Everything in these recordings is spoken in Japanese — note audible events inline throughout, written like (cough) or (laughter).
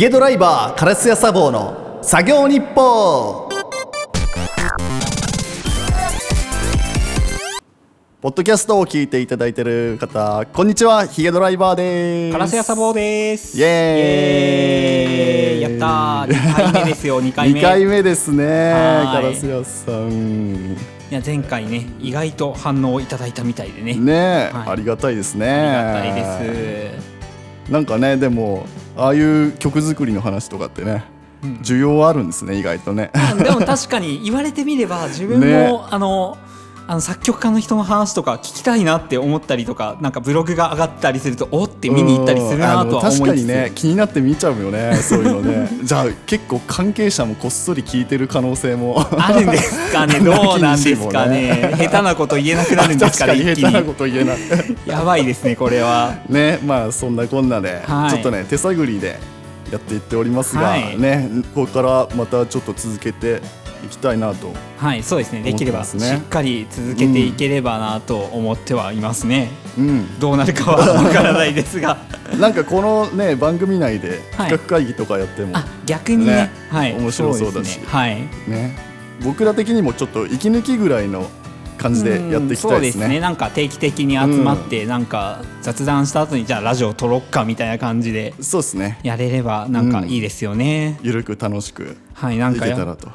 ヒゲドライバーカラスヤサボーの作業日報ポッドキャストを聞いていただいている方こんにちはヒゲドライバーですカラスヤサボーです。イエーイやったー。二回目ですよ。(laughs) 二回目。2回目ですねはいカラスヤさんいや前回ね意外と反応いただいたみたいでね。ねえ、はいありがたいですねありがたいです。なんかねでもああいう曲作りの話とかってね、需要あるんですね意外とね。でも確かに言われてみれば自分も、(laughs) ね。あのあの作曲家の人の話とか聞きたいなって思ったりとかなんかブログが上がったりするとおって見に行ったりするなとは思いつつ、かにね気になって見ちゃうよね。そういうのね。じゃあ結構関係者もこっそり聞いてる可能性も。あるんですかね。どうなんですかね。(laughs) 下手なこと言えなくなるんですか確かにね一気に。下手なこと言えないやばいですねこれは。ねまあそんなこんなで、はい。ちょっとね手探りでやっていっておりますが、はい。ねここからまたちょっと続けていきたいなと。はいそうですね。できればし思っかり続けていければなと思ってはいますね、うん。どうなるかはわからないですが。(laughs) なんかこのね番組内ではい。企画会議とかやっても、あ逆にね。ねはい。面白そうだし。ね。はい。ね。僕ら的にもちょっと息抜きぐらいの感じでやっていきたいですね。うんそうですね。なんか定期的に集まって、なんか雑談した後にじゃあラジオ撮ろっかみたいな感じでそうですね。やれればなんかいいですよね、ゆるく楽しくはいなんかやいけたらと。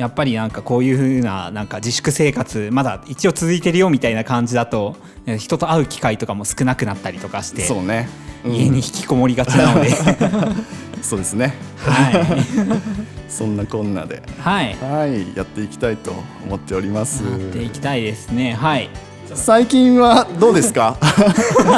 やっぱりなんかこういう風ななんか自粛生活まだ一応続いてるよみたいな感じだとえ人と会う機会とかも少なくなったりとかしてそうね。うん。家に引きこもりがちなので。(laughs) そうですね。はい、(laughs) そんなこんなで、はい、はい、やっていきたいと思っております。やっていきたいですね。はい。最近はどうですか？(laughs)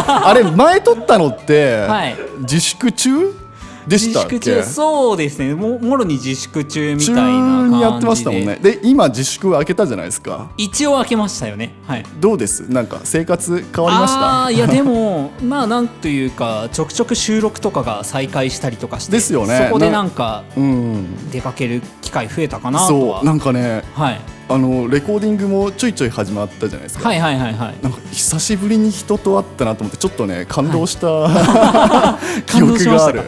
あれ前撮ったのって、はい。自粛中？で自したっけ？粛中そうですね。ももろに自粛中みたい中な感じで。にやってましたもんね。で今自粛開けたじゃないですか。一応開けましたよね。はい。どうです？なんか生活変わりました？あーいやでも (laughs) まあなんというかちょくちょく収録とかが再開したりとかしてですよね。そこでなんかうん。出かける機会増えたかなとは。そう。なんかねはい、あのレコーディングもちょいちょい始まったじゃないですか、はいはいはいはい。なんか久しぶりに人と会ったなと思ってちょっとね感動した、(laughs) 記感動憶がある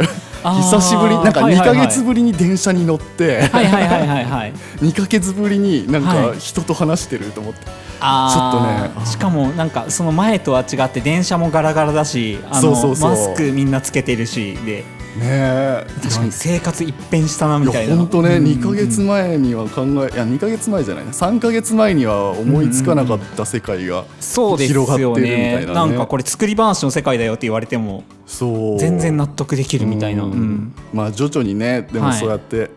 久しぶりなんか2はいはいはい。か月ぶりに電車に乗って、はいはいはいはいはい。(laughs) 2か月ぶりになんかはい。人と話してると思って、あー。ちょっとねしかもなんかその前とは違って電車もガラガラだしあのそうそうそう。マスクみんなつけてるしでねえ。確かに生活一変したなみたいな。本当ね、うん。2か月前には考えいや2か月前じゃないな。3か月前には思いつかなかった世界が広がってるよみたいねなね。なんかこれ作り話の世界だよって言われてもそう。全然納得できるみたいな、ううんん。まあ徐々にねでもはい。そうやって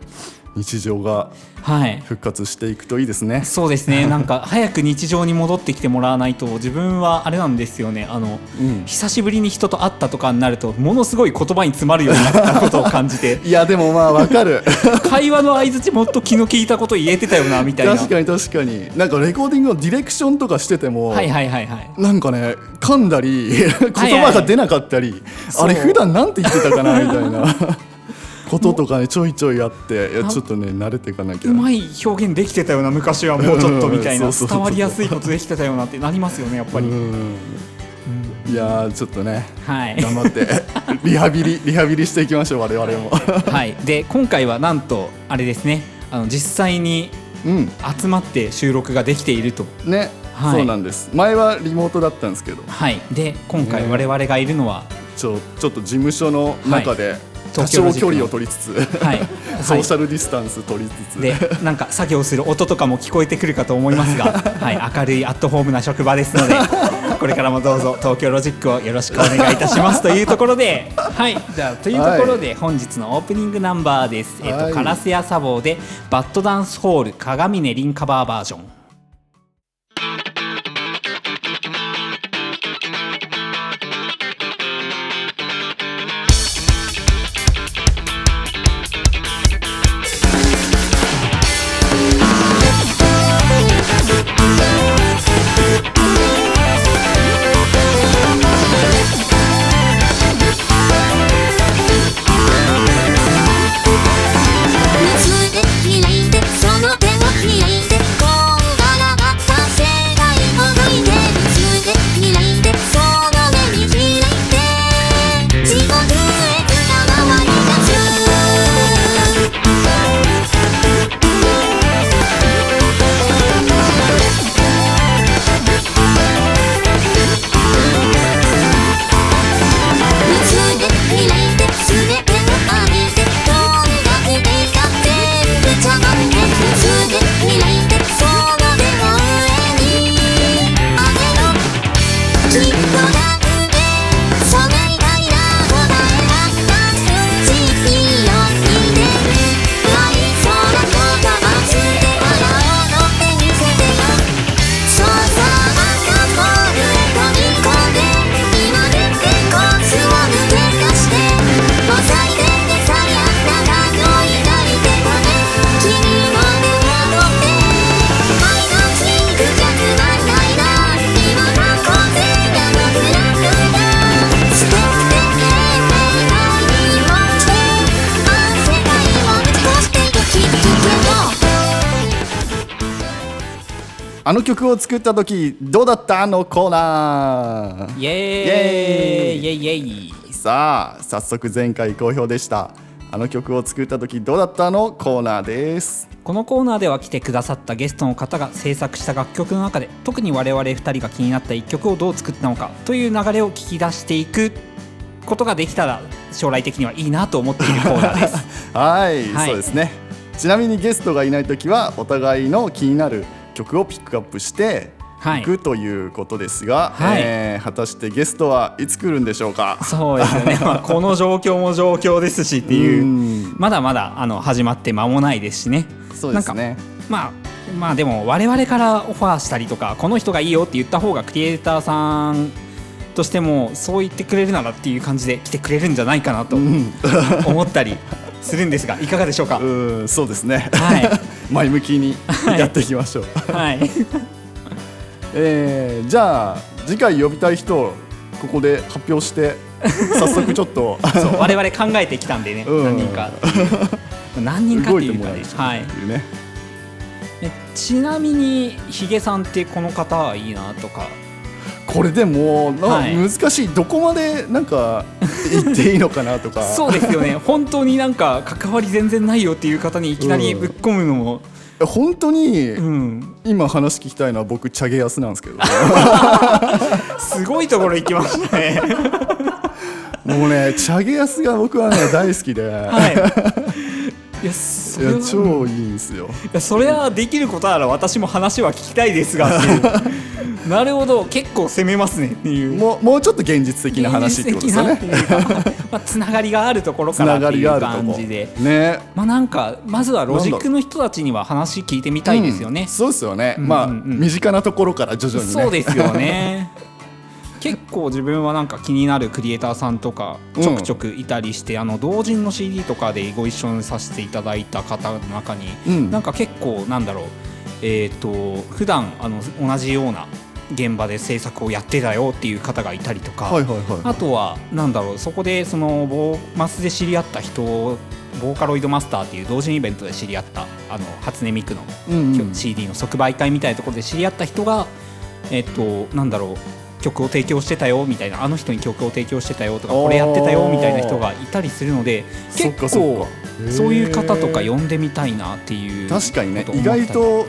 日常がはい。復活していくといいですね、そうですね。(laughs) なんか早く日常に戻ってきてもらわないと自分はあれなんですよね。あの、うん。久しぶりに人と会ったとかになるとものすごい言葉に詰まるようになったことを感じて。(laughs) いやでもまあわかる。(laughs) 会話の相づちもっと気の利いたこと言えてたよなみたいな。確かに確かに。なんかレコーディングのディレクションとかしてても、はいはいはいはい。なんかね噛んだり言葉が出なかったり、そう。あれ普段なんて言ってたかなみたいなこととかねちょいちょいあっていやあちょっとね慣れていかなきゃ。うまい表現できてたよな昔はもうちょっとみたいうんな伝わりやすいことできてたよなってなりますよねやっぱり、うん。いやーちょっとねはい。頑張って (laughs) リハビリリハビリしていきましょう我々も。(laughs) はい、で今回はなんとあれですね。あの実際にうん。集まって収録ができていると。ね、はい。そうなんです。前はリモートだったんですけど。はい。で今回ね。我々がいるのは、ちょちょっと事務所の中で多東京ロジックの少距離を取りつつ、(laughs) はい。ソーシャルディスタンス取りつつ、でなんか作業する音とかも聞こえてくるかと思いますが、(laughs) はい、明るいアットホームな職場ですので (laughs) これからもどうぞ東京ロジックをよろしくお願いいたしますというところではい。じゃあというところで本日のオープニングナンバーです、えっはい。とカラスヤサボーでバッドダンスホール鏡音リンカバーバージョン曲を作った時どうだった？のコーナー。イエーイ。イエーイ。イエイイエイさあ早速前回好評でした。あの曲を作った時どうだった？のコーナーです。このコーナーでは来てくださったゲストの方が制作した楽曲の中で特に我々2人が気になった1曲をどう作ったのかという流れを聞き出していくことができたら将来的にはいいなと思っているコーナーです。はい、はい。そうですね。ちなみにゲストがいない時はお互いの気になる曲をピックアップしてはい。いくということですが、はい。えー果たしてゲストはいつ来るんでしょうか？そうですよね、(laughs) まあ、この状況も状況ですしっていう。うん。まだまだあの始まって間もないですしね。そうですね。まあまあでも我々からオファーしたりとかこの人がいいよって言った方がクリエイターさんとしてもそう言ってくれるならっていう感じで来てくれるんじゃないかなとうん。思ったり (laughs) するんですがいかがでしょうか？うんそうですね、はい。(laughs) 前向きにはい。やっていきましょう、はい。(laughs) えーじゃあ次回呼びたい人をここで発表して早速ちょっと。(laughs) そう我々考えてきたんでね、うん。何人か。何人かっていうかね。はないね、えちなみにヒゲさんってこの方はいいなとかこれでもな、はい。難しい。どこまでなんか言っていいのかなとか。(laughs) そうですよね。本当になんか関わり全然ないよっていう方にいきなりぶっ込むのも、本当にうん、今話聞きたいのは僕チャゲヤスなんですけど。(laughs) すごいところ行きましたね。(laughs) もうねチャゲヤスが僕はね大好きで、はい。いや、そい、や超いいんですよ。いやそれはできることなら私も話は聞きたいですが。(laughs) なるほど。結構攻めますねっていう。もうもうちょっと現実的な話ってことですよね。まあつながりがあるところつからっていう感じで。ね。まあなんかまずはロジックの人たちには話聞いてみたいですよね、うんそうですよね、うんまあ、うんうん。身近なところから徐々にね。そうですよね (laughs) 結構自分はなんか気になるクリエイターさんとかちょくちょくいたりして、あの同人の CD とかでご一緒にさせていただいた方の中に、うん。なんか結構なんだろうえっ、と普段あの同じような現場で制作をやってたよっていう方がいたりとか、はいはいはい。あとはなんだろうそこでそのボーマスで知り合った人ボーカロイドマスターっていう同人イベントで知り合ったあの初音ミクのうんうん。CD の即売会みたいなところで知り合った人が、えっと、なんだろう曲を提供してたよみたいなあの人に曲を提供してたよとかこれやってたよみたいな人がいたりするので結構か。そういう方とか呼んでみたいなっていう確かにね意外と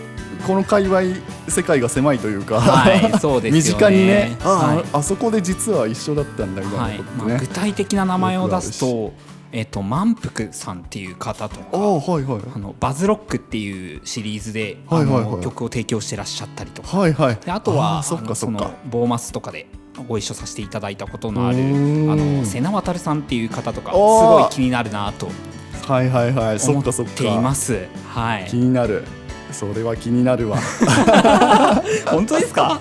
この界隈世界が狭いというか、はいそうですよね。身近にねあ,、はい。あそこで実は一緒だったんだみたいはないことね、まあ、具体的な名前を出すよと、えっと、満腹さんっていう方とかああはいはい。あのバズロックっていうシリーズで、はいはいはい。あの曲を提供してらっしゃったりとか。はいはい。であとはーそのボーマスとかでご一緒させていただいたことのあるあの瀬名渡さんっていう方とかすごい気になるなとはいはいはい。そ思っていまかす。はい。気、になるそれは気になるわ。(laughs) 本当ですか？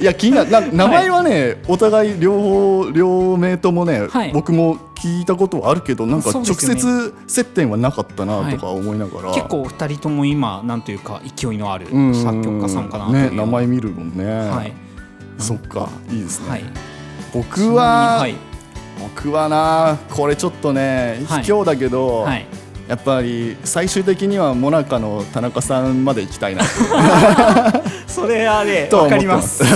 いや気になるな名前はね、お互い両方両名ともね、はい。僕も聞いたことはあるけどなんか直接接点はなかったなとか思いながら、結構二人とも今なんというか勢いのあるうん作曲家さんかなね名前見るもんね、はい。そっかいいですね、はい。僕は、はい。僕はなこれちょっとねはい。卑怯だけど、はい。やっぱり最終的にはモナカの田中さんまで行きたいな (laughs) それはねとはわかりますす。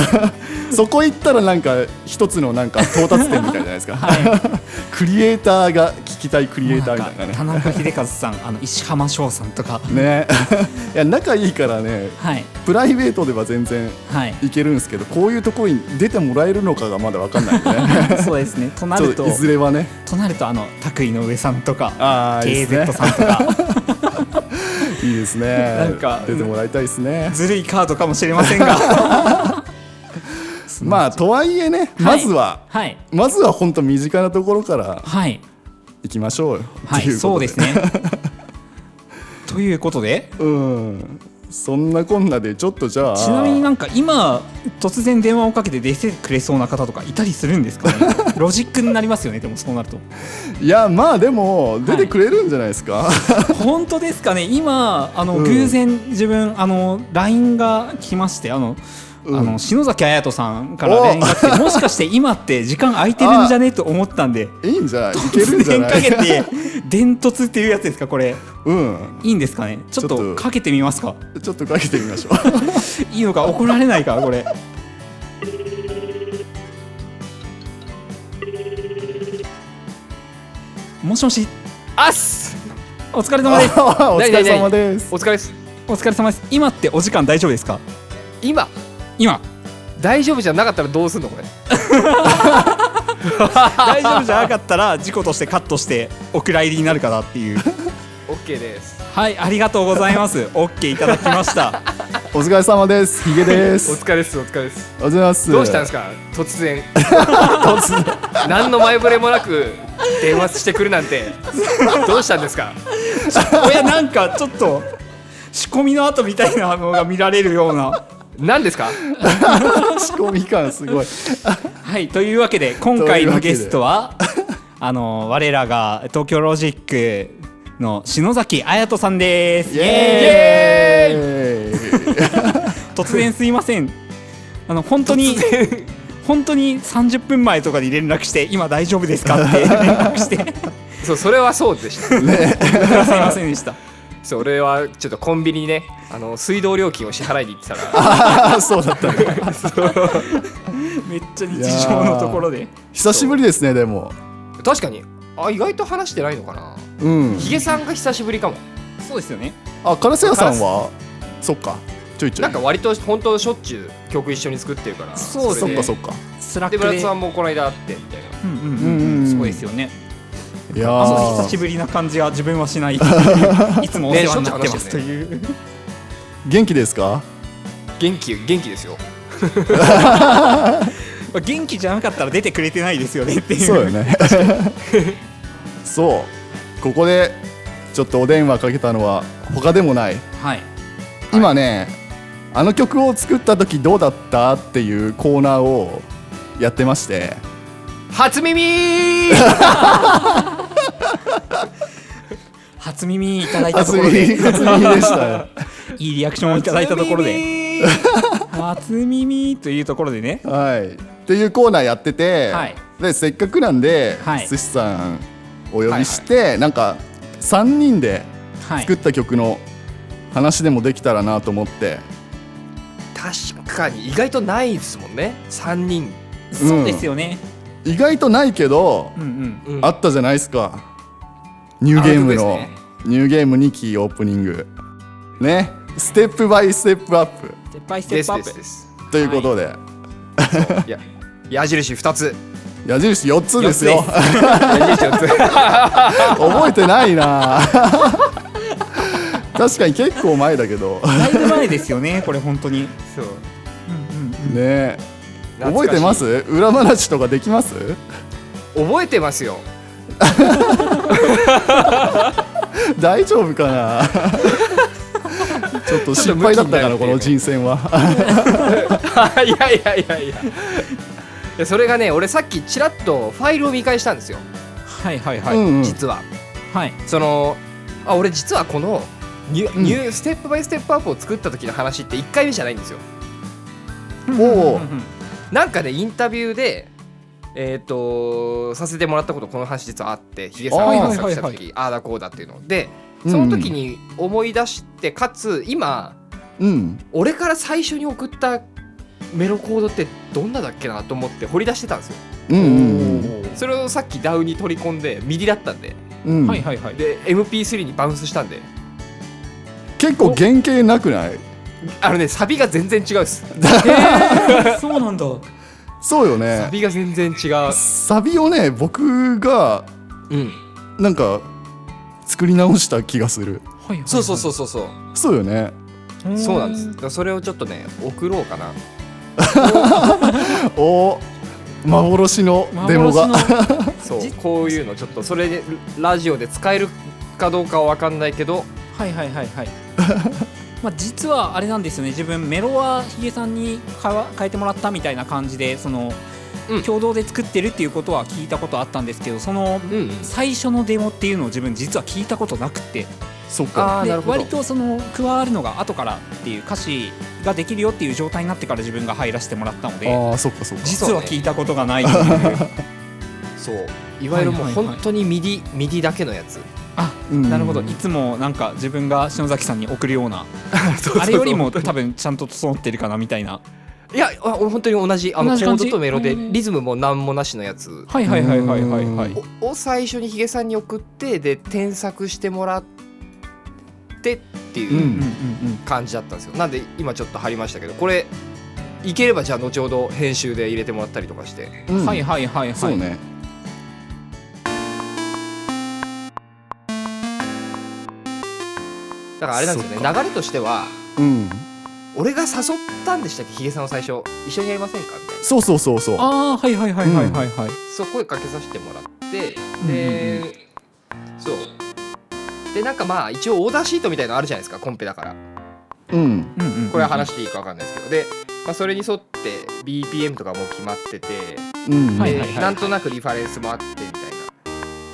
(laughs) そこ行ったらなんか一つのなんか到達点みたいじゃないですか、(laughs) は (laughs) クリエイターが聞きたいクリエイターみたいなね。田中秀和さんあの石浜翔さんとか。ね。いや仲いいからねはい。プライベートでは全然はい。いけるんですけどこういうところに出てもらえるのかがまだ分かんないね。そうですね。となるといずれはね。となるとあの拓井の上さんとかいいです KZ ねさんとか。いいですね。なんか出てもらいたいですね。ずるいカードかもしれませんがまあとはいえね、はい。まずははい。まずは本当身近なところからはい。行きましょうよ。はいっていうことそうですね。(laughs) ということで？うん。そんなこんなでちょっとじゃあちなみになんか今突然電話をかけて出てくれそうな方とかいたりするんですかね？(laughs) ロジックになりますよねでもそうなると。いやまあでも出てくれるんじゃないですか、本当ですかね？今あの、うん。偶然自分あの LINE が来ましてあのうんあの篠崎綾人さんから連絡来てもしかして今って時間空いてるんじゃねと思ったんで。(laughs) いいんじゃない？いけるんじゃ突然ないかけて電突っていうやつですかこれ。(laughs) うん。いいんですかね？ちょっとと。かけてみますか？ちょっとかけてみましょう。(laughs) いいのか？怒られないか？これ。もしもし。あっす！お疲れ様です。お疲れ様です。お疲れです。お疲れ様です。今ってお時間大丈夫ですか？今今。大丈夫じゃなかったらどうすんのこれ？(laughs) 大丈夫じゃなかったら事故としてカットしてお蔵入りになるかなっていう。(laughs) OK です。はいありがとうございます。OK いただきました。(laughs) お疲れ様です。ヒゲです。お疲れですお疲れです。おはようございます。どうしたんですか？突然。何の前触れもなく電話してくるなんて。どうしたんですか？いやなんかちょっと仕込みの後みたいなのが見られるような何ですか？仕込み感すごい。はいというわけで今回のゲストはあの我らが東京ロジックの篠崎綾人さんです。イエーイ。突然すいません。あの本当に本当に30分前とかに連絡して今大丈夫ですか？って連絡して。そうそれはそうでした。(laughs) すいませんでしたそう俺はちょっとコンビニにねあの水道料金を支払いに行ってたから。(laughs) そうだったね。めっちゃ日常のところで。久しぶりですねでも。確かに。あ意外と話してないのかな。うん。ヒゲさんが久しぶりかも。そうですよね。あカラス屋さんは？そっか。ちょいちょい。なんか割と本当しょっちゅう曲一緒に作ってるから。そうですねそっか。そっか Slack でで村田さんもこの間会ってみたいな。うんうん。うんうんうんうん。そうですよねいやあのー久しぶりな感じは自分はしない。(laughs) いつもお世話になってますという。元気ですか？元気元気ですよ。(laughs) 元気じゃなかったら出てくれてないですよねっていう。そうよね。(laughs) そう。ここでちょっとお電話かけたのは他でもない。はい。今ねあの曲を作った時どうだったっていうコーナーをやってまして初耳。(laughs) 初耳いただいたと初ころで。耳。初耳でしたよいいリアクションをいただいたところで。で初耳というところでね。はい。っていうコーナーやってて、はい。でせっかくなんで、はい。寿司さんお呼びして、なんか3人ではい。作った曲の話でもできたらなと思って、確かに意外とないですもんね。3人、そうですよね意外とないけど、うんうん。うんあったじゃないですか。ニューゲームの、ね。ニューゲーム2期オープニング。ね。ステップバイステップアップ。ステップバイステですップアップ。ですですということで、い。や矢印2つ。矢印4つですよ。矢印4つ。覚えてないな。確かに結構前だけど。だいぶ前ですよねこれ本当に。そう。ね懐かしい覚えてます？裏話とかできます？覚えてますよ。(laughs) 大丈夫かな？(laughs) ちょっと失敗だったかなこの人選は。(laughs) いやいやいやいや。いやそれがね俺さっきちらっとファイルを見返したんですよ、はいはいはい、うんうん。実は。はい。そのあ俺実はこのニュ,、うん。ニュー STEP by STEP UP を作った時の話って1回目じゃないんですよ。おおなんかねインタビューでえっ、とさせてもらったことこの話実はあってヒゲさんが作した時、はいああだこうだっていうの。でその時に思い出してかつ今うん。俺から最初に送ったメロコードってどんなだっけなと思って掘り出してたんですよ。うんうんそれをさっき DAW に取り込んで MIDI だったんで。うん。うんはいはいはい。で MP3 にバウンスしたんで。結構原型なくない？あのねサビが全然違うっす。えー、(laughs) そうなんだ。はサそうよね。ビが全然違う。サビをね僕がうん。なんか作り直した気がする。いはいそうそうそうそうそう。そうよね。うそうなんです。それをちょっとね送ろうかな。(laughs) お。幻のデモが。幻の。そうじこういうのちょっとそれでラジオで使えるかどうかは分かんないけど。はいはいはいはい (laughs) まあ実はあれなんですよね。自分メロはヒゲさんにかわ変えてもらったみたいな感じでその、うん。共同で作ってるっていうことは聞いたことあったんですけどそのうん最初のデモっていうのを自分実は聞いたことなくて。そっか。で割とその加わるのが後からっていう歌詞ができるよっていう状態になってから自分が入らせてもらったのでああそっかそっか。実は聞いたことがないという。そう。いわゆるもうはいはいはい。本当に MIDI MIDI だけのやつあうん。なるほど。いつもなんか自分が篠崎さんに送るような。(laughs) そうそうそう。あれよりも多分ちゃんと整ってるかなみたいな。いやあ本当に同じあのコー同じ感じ？ドとメロでうん。リズムも何もなしのやつ。はいはいはいはいはい。はいをを最初にヒゲさんに送ってで添削してもらってっていう感じだったんですよ。なんで今ちょっと貼りましたけどこれいければじゃあ後ほど編集で入れてもらったりとかして。うんはいはいはい。はいそうねだからあれなんですよね流れとしてはうん。俺が誘ったんでしたっけ？ヒゲさんを最初。一緒にやりませんか？みたいな。そうそうそうそう。ああはいはいはいはいはいはい。そう声かけさせてもらってうんで、そう。でなんかまあ一応オーダーシートみたいなのあるじゃないですかコンペだから。うん。うんうんうんこれは話していいか分かんないですけど。で、まあ、それに沿って BPM とかも決まっててうん。ではいはいはい。なんとなくリファレンスもあってみたいな。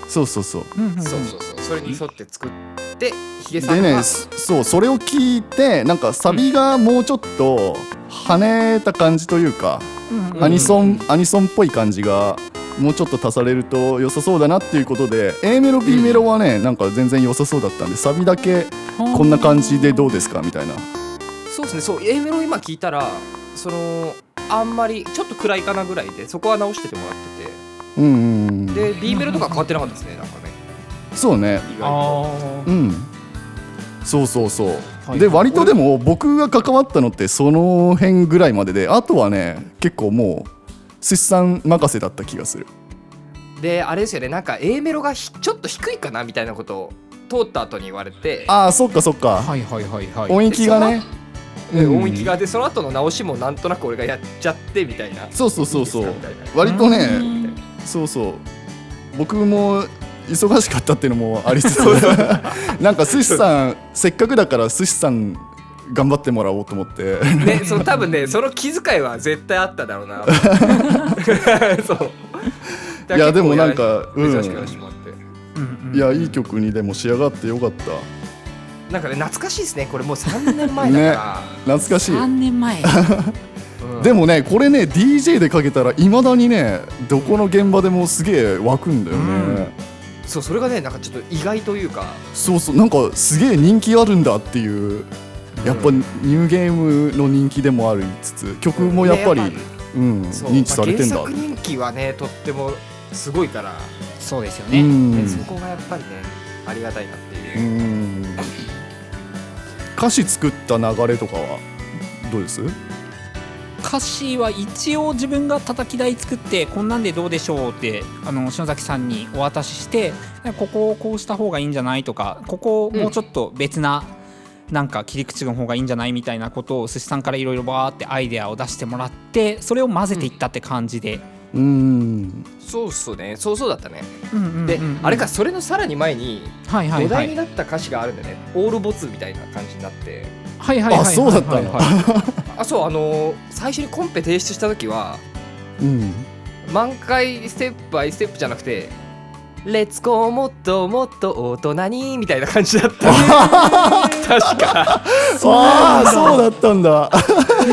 そうそうそう。うんうんうん。そうそうそう。それに沿って作ってヒゲさんが。でねそそうそれを聞いてなんかサビがもうちょっと跳ねた感じというか、うんうん。アニソンアニソンっぽい感じがもうちょっと足されると良さそうだなっていうことで A メロ B メロはねなんか全然良さそうだったんでサビだけこんな感じでどうですかみたいな。そうですね。そう A メロ今聞いたらそのあんまりちょっと暗いかなぐらいでそこは直しててもらってうんうんうん。てで B メロとか変わってなかったですねなんか。ねそうね。意外と。あうん。そうそうそう、はい。で割とでも僕が関わったのってその辺ぐらいまでであとはね結構もう出産任せだった気がする。であれですよね。なんか A メロがひちょっと低いかなみたいなことを通った後に言われて。ああそっかそっか、はいはいはいはい。音域がね。でうん。音域がでその後の直しもなんとなく俺がやっちゃってみたいな。そうそうそうそう割とねうんそうそう僕も忙しかったっていうのもありつつ (laughs) なんか寿司さんせっかくだから寿司さん頑張ってもらおうと思って。ね、その多分ねその気遣いは絶対あっただろうな。(laughs) そう。いやでもなんかうん。いやいい曲にでも仕上がってよかった。なんかね懐かしいですねこれもう3年前だか (laughs) 懐かしい。3年前。でもねこれね DJ でかけたらいまだにねどこの現場でもすげえ湧くんだよね、そうそれがねなんかちょっと意外というか。そうそうなんかすげえ人気あるんだっていうやっぱニューゲームの人気でもありつつ曲もやっぱり、ねうん、そう認知されてんだ、まあ原作人気はねとってもすごいから、そうですよね。うん。ねそこがやっぱりねありがたいなっていう。う、ん。歌詞作った流れとかはどうです？歌詞は一応自分が叩き台作ってこんなんでどうでしょうってあの篠崎さんにお渡ししてここをこうした方がいいんじゃないとかここをもうちょっと別な、なんか切り口の方がいいんじゃないみたいなことを寿司さんからいろいろバーってアイデアを出してもらってそれを混ぜていったって感じで、うん。そうっすね。そうそうだったね、うんうんうんうんであれかそれのさらに前にはいはいはい。土台になった歌詞があるんでね、オールボツみたいな感じになってはいはいはいはいあそうだったのはいはいあそうあのー最初にコンペ提出した時はうん。満開ステップバイステップじゃなくて「レッツゴーもっともっと大人に」みたいな感じだった。(laughs) 確か。ああそうだったんだ。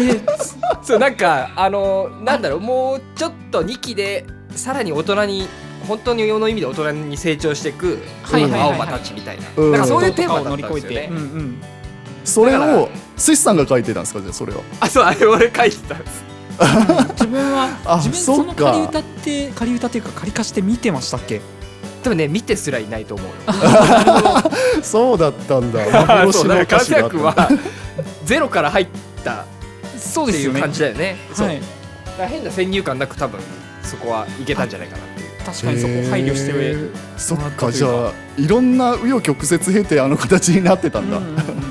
(laughs) そうなんかあのーなんだろうもうちょっと2期でさらに大人に本当に世の意味で大人に成長していくはいはいはいはい。青葉たちみたいな、うん。なんかそういうテーマだを乗りったんですよね。越えて、うんうん、それを寿司さんが書いてたんですかじゃあそれはあそうあれ俺書いてたんです。(laughs) 自分はあ自分そっか。その仮歌って仮歌っていうか仮歌して見てましたっけ？多分ね見てすらいないと思うよ。(laughs) そうだったんだ。(laughs) そう幻の歌詞があったはゼロから入ったっそうていう感じだよね。変な先入観なく多分そこはいけたんじゃないかな確かにそこ配慮して上へー。そっか。かじゃあいろんな紆余曲折経てあの形になってたんだ、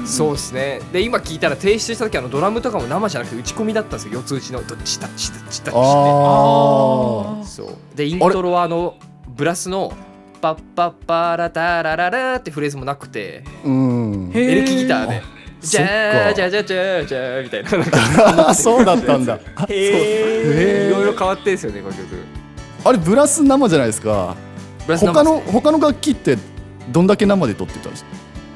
そうですね。で今聞いたら提出した時あのドラムとかも生じゃなくて打ち込みだったんですよ四つ打ちの。どっちだっちだっちだっちあっあてそう。でイントロはあのブラスのパッパッパラタラララってフレーズもなくて。うん。エレキギターで。じゃーじゃーじゃーじゃーじゃーみたいなそうだったんだへーへいろいろ変わってんですよねこの曲あれブラス生じゃないですか。他の他の楽器ってどんだけ生で録ってたんですか？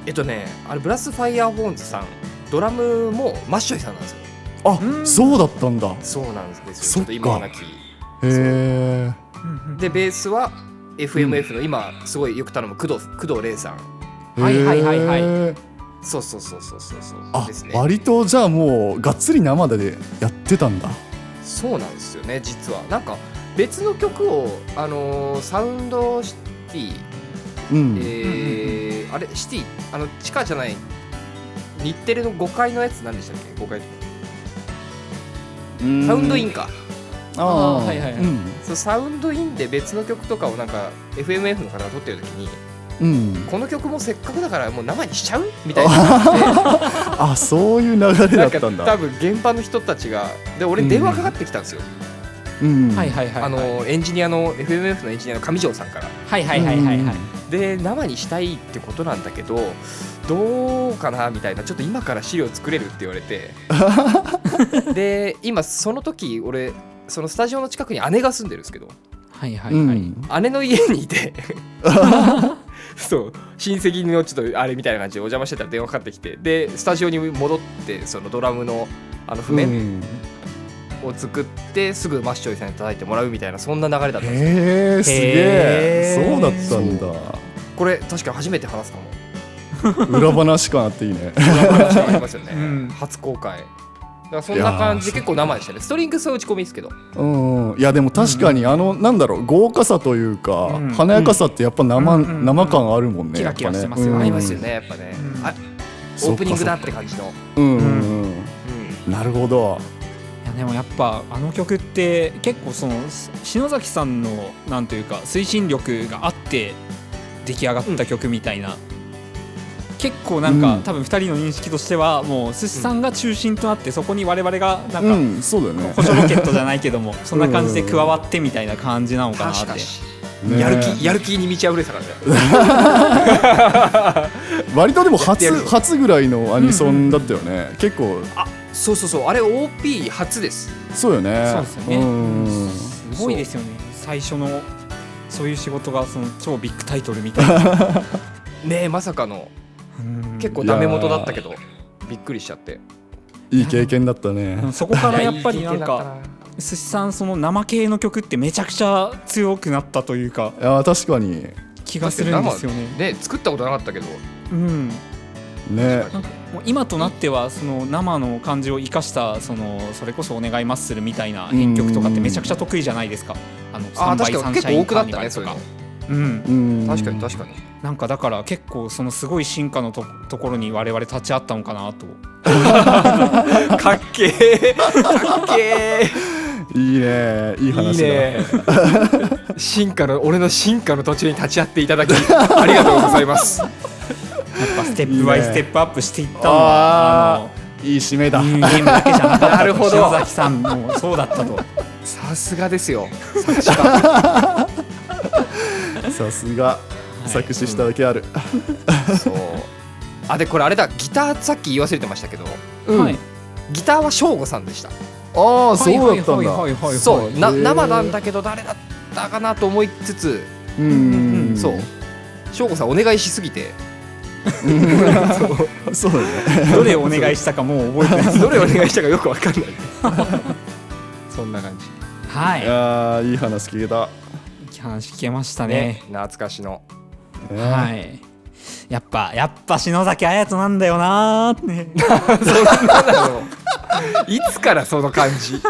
えっとねあれブラス Fire Horns さんドラムもマッショイさんなんですよ。あうんそうだったんだ。へそうなんですそっか。よちょっと今はなきえでベースは FMF の今すごいよく頼む工藤工藤玲さん。はいはいはいはい。そうそうそうそうそうそうあですね。割とじゃあもうがっつり生でやってたんだ。そうなんですよね実は。なんか別の曲をあのーサウンドシティうん、えーあれシティあの地下じゃない日テレの5階のやつ何でしたっけ？5階サウンドインか。ああはいはいはい。うん。そうサウンドインで別の曲とかをなんか FMF の方が撮ってる時にうん、この曲もせっかくだからもう生にしちゃう？みたいな。あそういう流れだったんだ。多分現場の人たちがで俺に電話かかってきたんですよ、うんはいはいはいはい。あのエンジニアの FMF のエンジニアの上条さんから。はいはいはいはいはい。で生にしたいってことなんだけどどうかなみたいなちょっと今から資料作れるって言われて。(laughs) で今その時俺そのスタジオの近くに姉が住んでるんですけど。はいはういはい。ん。姉の家にいて。(laughs) そう。親戚のちょっとあれみたいな感じでお邪魔してたら電話かかってきて。でスタジオに戻ってそのドラムのあの譜面うんを作ってすぐマッショイさんに叩いてもらうみたいなそんな流れだったんですよ。へえすげえそうだったんだ。これ確か初めて話すかも。(laughs) 裏話感あっていいね。ありますよね、うん。初公開。だからそんな感じで結構生でしたね。ストリングスは打ち込みですけど。うんいやでも確かにあのなんだろう豪華さというかうん。華やかさってやっぱ生うんうん生感あるもんねキラキラしてますよ。ねありますよねやっぱね、うんあオープニングだって感じの、うんうんうん。うん。なるほど。いやでもやっぱあの曲って結構そのし篠崎さんのなんというか推進力があって出来上がった曲みたいな、結構なんか、うん。多分2人の認識としてはもう寿司さんが中心となってそこに我々がなんか、うんそうだよね。補助ロケットじゃないけども (laughs) そんな感じで加わってみたいな感じなのかなって。ねやる気やる気に満ち溢れてたからね。(laughs) 割とでも初初ぐらいのアニソンだったよね。結構あそうそうそう。あれ OP 初です。そうよね。そうですよね。うん。すごいですよね。最初のそういう仕事がその超ビッグタイトルみたいな。(laughs) ねえまさかの。うん。結構ダメ元だったけどびっくりしちゃって。いい経験だったね。そこからやっぱりな。んか寿司さんその生系の曲ってめちゃくちゃ強くなったというかいや確かに。気がするんですよね。ね作ったことなかったけど。うん、ねもう今となってはその生の感じを生かしたそのそれこそ「お願いマッスル」みたいな編曲とかってめちゃくちゃ得意じゃないですか。あのあー3倍確かにサンシャイン結構多くなったカーニバルとかうん、うん。確かに確かに。なんかだから結構そのすごい進化のとところに我々立ち会ったのかなと。かっけー。かっけいいねいいー話だ。いいね進化の俺の進化の途中に立ち会っていただきありがとうございますぱステップバイステップアップしていったのいい締めだ。ニューゲームだけじゃなかったと。なるほど。篠崎さんもそうだったと。さすがですよ。さすが。作詞しただけある。そう。あでこれあれだ。ギターさっき言い忘れてましたけど。うん。はい。ギターは省吾さんでした。ああそうだったんだ。そう。生なんだけど誰だったかなと思いつつ。うん。うんそう。省吾さんお願いしすぎてそう。だね。どれをお願いしたかもう覚えてない。どれお願いしたかよくわかんない。そんな感じ。はい。い。やーいい話聞けた。話聞けましたね。ね。懐かしの。ね。はい。やっぱやっぱ篠崎彩人なんだよなーって。(laughs) そんなのいつからその感じ？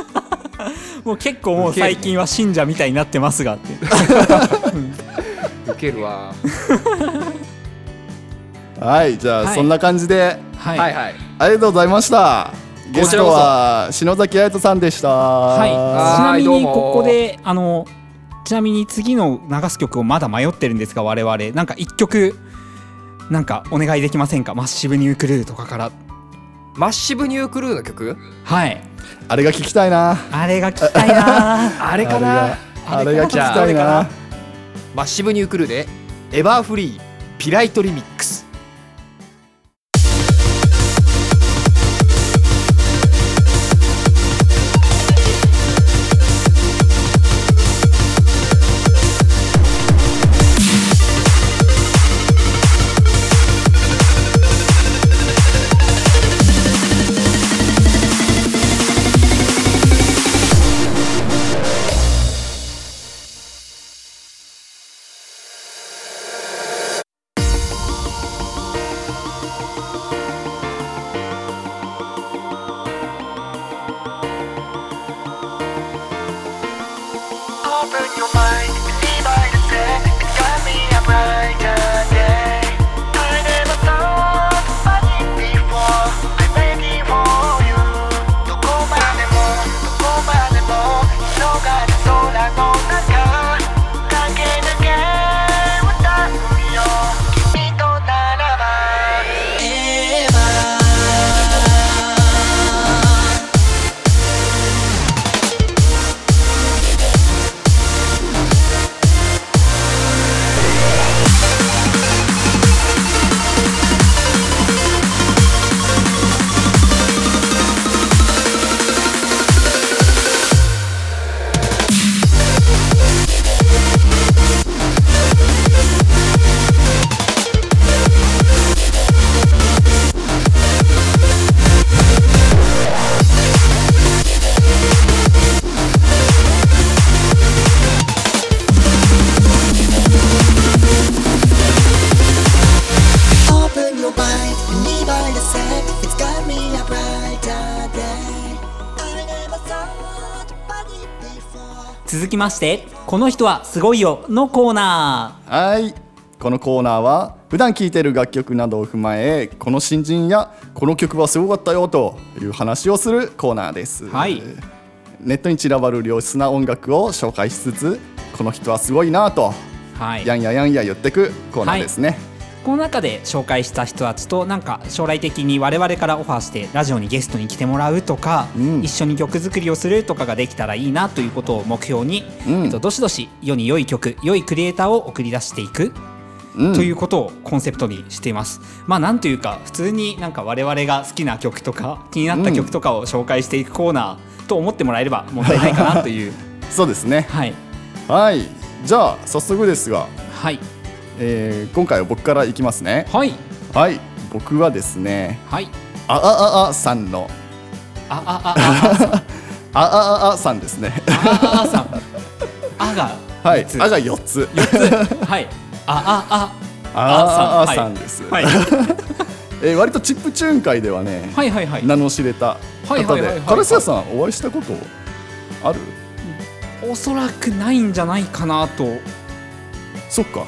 もう結構もう最近は信者みたいになってますがって。ウケるわはいじゃあはい。そんな感じではい。はいはい。ありがとうございました。ゲストは篠崎彩人さんでした。はい、ちはなみにここであのちなみに次の流す曲をまだ迷ってるんですが我々。なんか一曲なんかお願いできませんか？マッシブニュークルーとかから。マッシブニュークルーの曲？はい。あれが聞きたいな。あれが聞きたいな。(laughs) あれかな？あれが聞きじゃあたいな？マッシブニュークルーでエバーフリーピライトリミックスましてこの人はすごいよのコーナはい。このコーナーは普段聴いている楽曲などを踏まえこの新人やこの曲はすごかったよという話をするコーナーです、はい。ネットに散らばる良質な音楽を紹介しつつこの人はすごいなとーはい。やんややんや言ってくコーナーですね、この中で紹介した人たちとなんか将来的に我々からオファーしてラジオにゲストに来てもらうとか、うん。一緒に曲作りをするとかができたらいいなということを目標に、うん。えっと、どしどし世に良い曲良いクリエイターを送り出していくうん。ということをコンセプトにしています。まあなんというか普通になんか我々が好きな曲とか気になった曲とかを紹介していくコーナーと思ってもらえれば問題ないかなという。(laughs) そうですね。はい。はい。じゃあ早速ですが、はいえー、今回は僕からいきますね。はい。はい。僕はですねはい。ああああさんのああああああああさんですね。あああさん。あがはい。あが四つ。四つ。はい。ああああ。ああさんです。はい、(laughs) えー、割とチップチューン会ではねはいはいはい。名の知れた方で唐沢さんお会いしたことある？おそらくないんじゃないかなと。そっか。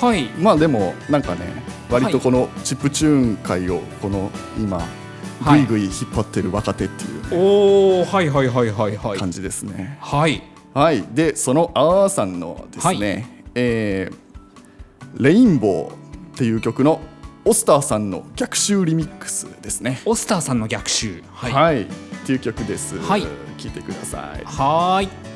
はい。まあでもなんかね割とこのチップチューン界をこの今ぐはい。いぐい引っ張ってる若手っていうおおはいはいはいはいはい。感じですね。はい。はい。でそのあーさんのですね、えーレインボーっていう曲のオスターさんの逆襲リミックスですね。オスターさんの逆襲。はい。はい、っていう曲です。はい。聞いてください。はーい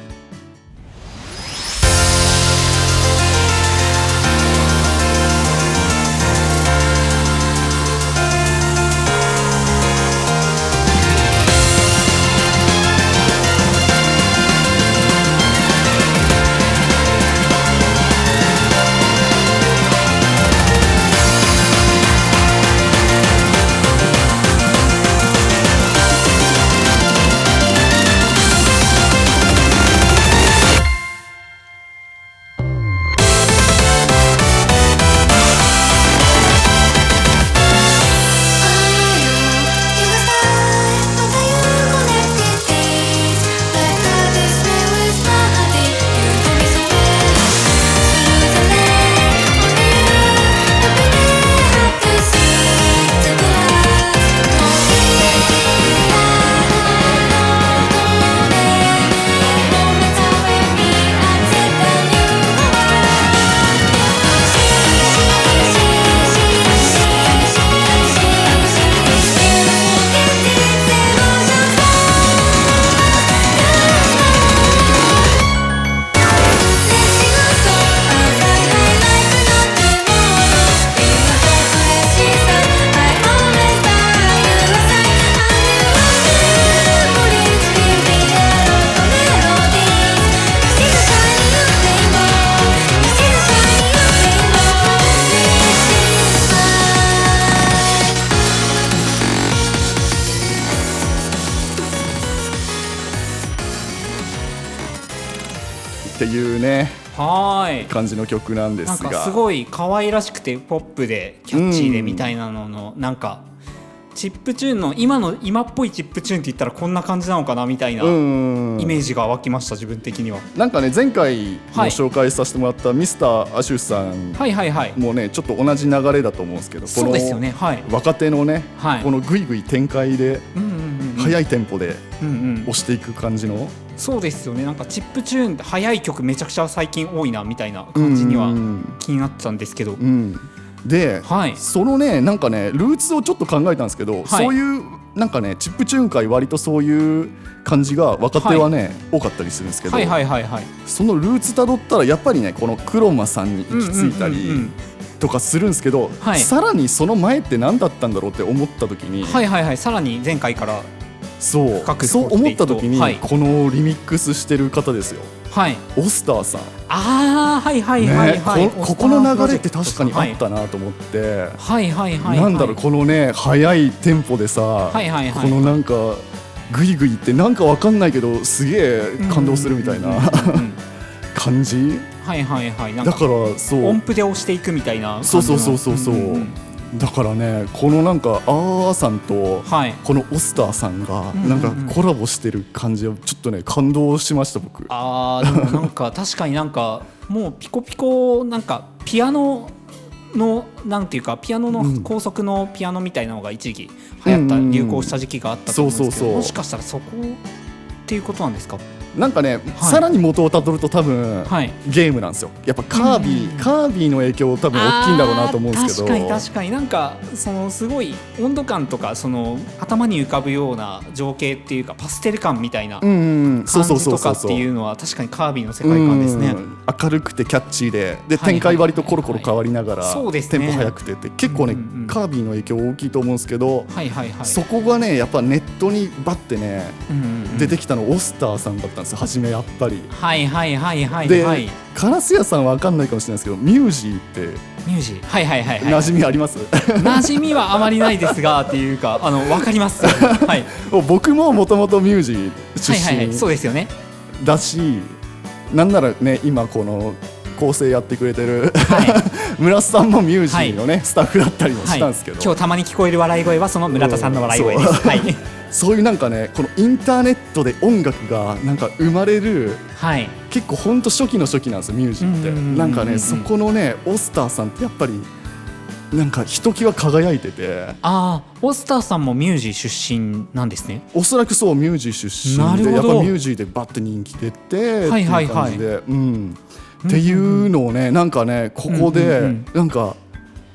いうねはーい。感じの曲なんですが。かすごい可愛らしくてポップでキャッチーでみたいなののなんかチップチューンの今の今っぽいチップチューンって言ったらこんな感じなのかなみたいなうんイメージが湧きました自分的には。なんかね前回もはい紹介させてもらったミスターアシュさんはいはいはい。もねちょっと同じ流れだと思うんですけどそうですよね。はい。若手のね、はい。このグイグイ展開でうんうんうんうん。速いテンポでうんうん。押していく感じのそうですよね。なんかチップチューンって速い曲めちゃくちゃ最近多いなみたいな感じにはうん気になってたんですけど。うん。で、はい。そのねなんかねルーツをちょっと考えたんですけど、はい。そういうなんかねチップチューン界割とそういう感じが若手はね、多かったりするんですけど、はいはいはいはい。そのルーツたどったらやっぱりねこのクロマさんに行き着いたりうんうんうんうん。とかするんですけど、はい。さらにその前って何だったんだろうって思った時に、はいはいはい。さらに前回からそう。深くそう思った時に、はい。このリミックスしてる方ですよ。はい。オスターさん、ああはいはいはいはい、ねこここの流れって確かにあったなと思って、はい。はいはいはいなんだろうこのね速いテンポでさ、はいはいはい。このなんかグイグイってなんかわかんないけどすげえ感動するみたいな (laughs) 感じ？はいはいはい。なんかだからそう。音符で押していくみたいなそうそうそうそうそう。んんんだからねこのなんかあーさんとはい。このオスターさんがなんかコラボしてる感じをちょっとね感動しました僕。あーでもなんか確かになんかもうピコピコなんかピアノのなんていうかピアノのうん。高速のピアノみたいなのが一時期流行った、流行した時期があったと思うんですけどもしかしたらそこっていうことなんですか？なんかね、さらに元をたどると多分、はい。ゲームなんですよ。やっぱカービィ、うんカービィの影響多分大きいんだろうなと思うんですけど。確かに確かに。なんかそのすごい温度感とかその頭に浮かぶような情景っていうかパステル感みたいな感じとかっていうのは確かにカービィの世界観ですね。うん明るくてキャッチーで。ではいはい展開割とコロコロ変わりながら、テンポ速くてって結構ね、うんうんうん。カービィの影響大きいと思うんですけど、はいはいはい。そこがねやっぱネットにバッてねうんうんうん。出てきたのオスターさんだったんですよ初めやっぱり。はいはいはいはいで、はい。カラス屋さんは分かんないかもしれないですけどミュージーってミュージー？はいはいはいはい。馴染みあります、馴染みはあまりないですがっていうかあのわかります。(laughs) はい。僕ももともとミュージー出はいはいはい。そう身ですよね。だし、なんならね今この構成やってくれてるは (laughs) 村瀬さんもミュージーのね、スタッフだったりもい、したんですけど、今日たまに聞こえる笑い声はその村田さんの笑い声です、はいそういうなんかねこのインターネットで音楽がなんか生まれるはい。結構ほんと初期の初期なんですよミュージーって、なんかねそこのねオスターさんってやっぱりなんかひときわ輝いてて。ああオスターさんもミュージー出身なんですね。おそらくそうミュージー出身でやっぱミュージーでバッて人気出てはいはいはいってい。う感じで、うん、っていうのをねなんかねここで、うんうんうん。なんか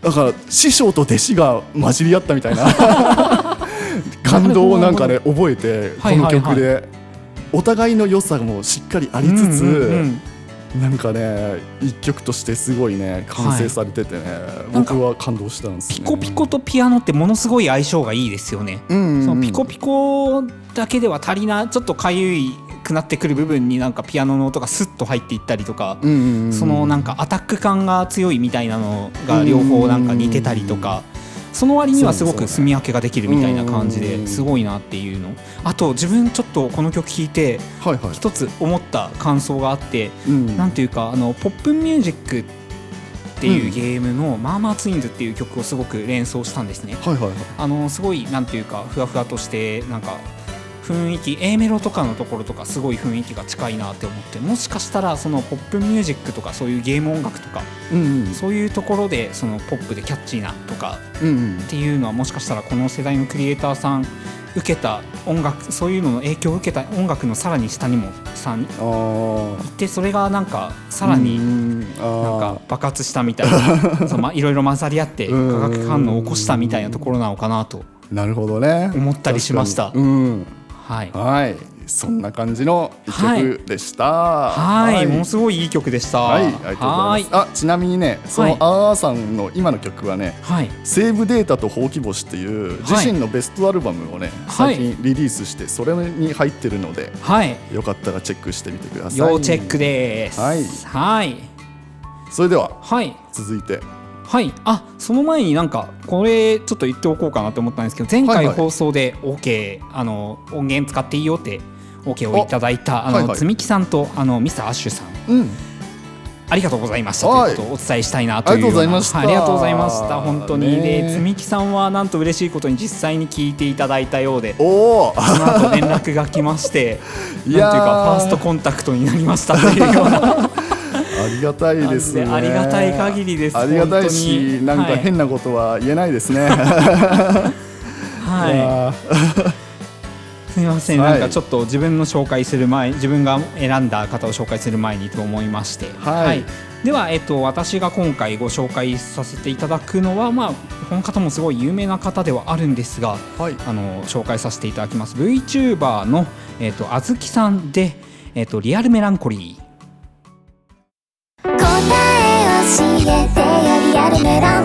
だから師匠と弟子が混じり合ったみたいな (laughs) 感動をなんかね覚えてこの曲で。お互いの良さもしっかりありつつ、うんうんうん。なんかね一曲としてすごいね完成されててね、僕は感動したんですね。ピコピコとピアノってものすごい相性がいいですよね、うんうんうん。そのピコピコだけでは足りないちょっとかゆいくなってくる部分になんかピアノの音がスッと入っていったりとか、うんうんうん。そのなんかアタック感が強いみたいなのが両方なんか似てたりとか。その割にはすごく住み分けができるみたいな感じうんですごいなっていうの。あと自分ちょっとこの曲聴いて一つ思った感想があってうん。なんていうかあのポップミュージックっていうゲームの「マーマーツインズ」っていう曲をすごく連想したんですね。あのすごいなんていうかふわふわとしてなんか雰囲気 A メロとかのところとかすごい雰囲気が近いなって思ってもしかしたらそのポップミュージックとかそういうゲーム音楽とかうんうん。そういうところでそのポップでキャッチーなとかっていうのはもしかしたらこの世代のクリエイターさん受けた音楽そういうのの影響を受けた音楽のさらに下にもさにあー。行ってそれがなんかさらにうんなん。あか爆発したみたいな (laughs) いろいろ混ざり合ってうん化学反応を起こしたみたいなところなのかなとーなるほどね。思ったりしました。うんはい。はい。そんな感じの一曲でした。はい。ものすごいいい曲でした。はい、ありがとうございます。あ、ちなみにね、その、はい。あーさんの今の曲はね。はい。セーブデータとほうき星っていう自身のベストアルバムをね、はい。最近リリースしてそれに入ってるのではい。よかったらチェックしてみてください。要チェックです。はい。はい。それでははい。続いてはい、あその前になんかこれちょっと言っておこうかなと思ったんですけど前回はいはい。放送で OK、あの音源使っていいよって OK をいただいたあの、はいはい。積木さんとあのミスターアッシュさん。うん。ありがとうございましたはいとい。うことをお伝えしたいなというようなありがとうございました。はありがとうございました。本当にねで積木さんはなんと嬉しいことに実際に聞いていただいたようでおおその後連絡が来まして (laughs) なんていうかファーストコンタクトになりましたというようなありがたいですね。ありがたい限りですありがたい本しなんかはい。変なことは言えないですね。(laughs) はい。やー。すみません、はい。なんかちょっと自分の紹介する前自分が選んだ方を紹介する前にと思いまして、はい。では、えっと、私が今回ご紹介させていただくのは、まあ、この方もすごい有名な方ではあるんですがはい。あの紹介させていただきます。VTuber の、えっと、あずきさんで、えっと、リアルメランコリー。狙う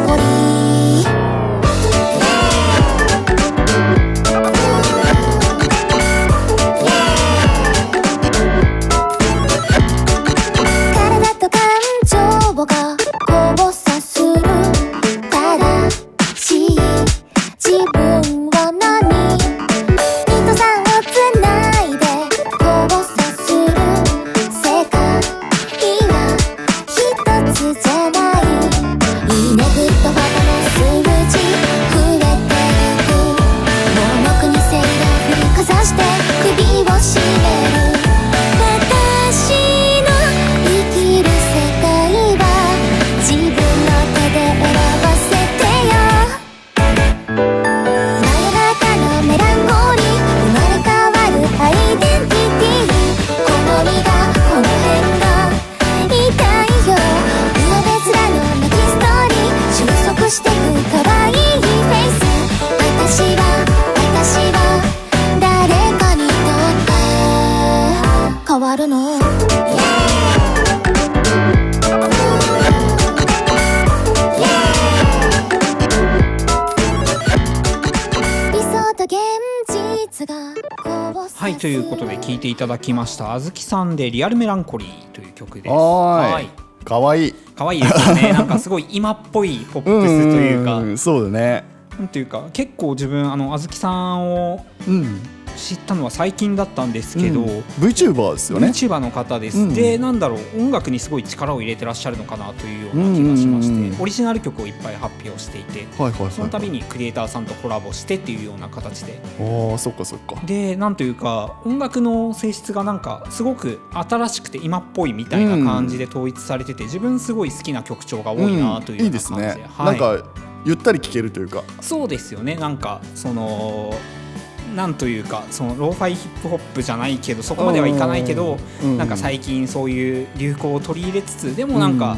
きましたあずきさんでリアルメランコリーという曲です。はーい。かわいい。可愛いですよね。(laughs) なんかすごい今っぽいポップスというか。んんそうだね。なんていうか結構自分あのあずきさんをうん知ったのは最近だったんですけど、うん。VTuber ですよね。YouTuber の方です、うん。でなんだろう音楽にすごい力を入れてらっしゃるのかなというような気がしまして、うん。うん。うん。オリジナル曲をいっぱい発表していてはいはいはい。その度にクリエイターさんとコラボしてっていうような形で。ああそっかそっか。でなんというか音楽の性質がなんかすごく新しくて今っぽいみたいな感じで統一されてて、自分すごい好きな曲調が多いなという感じで,、ん。いいですね、はい、なんかゆったり聴けるというか。そうですよね。なんかそのなんというかそのローファイヒップホップじゃないけどそこまではいかないけど、うんなんか最近そういう流行を取り入れつつでもなんか、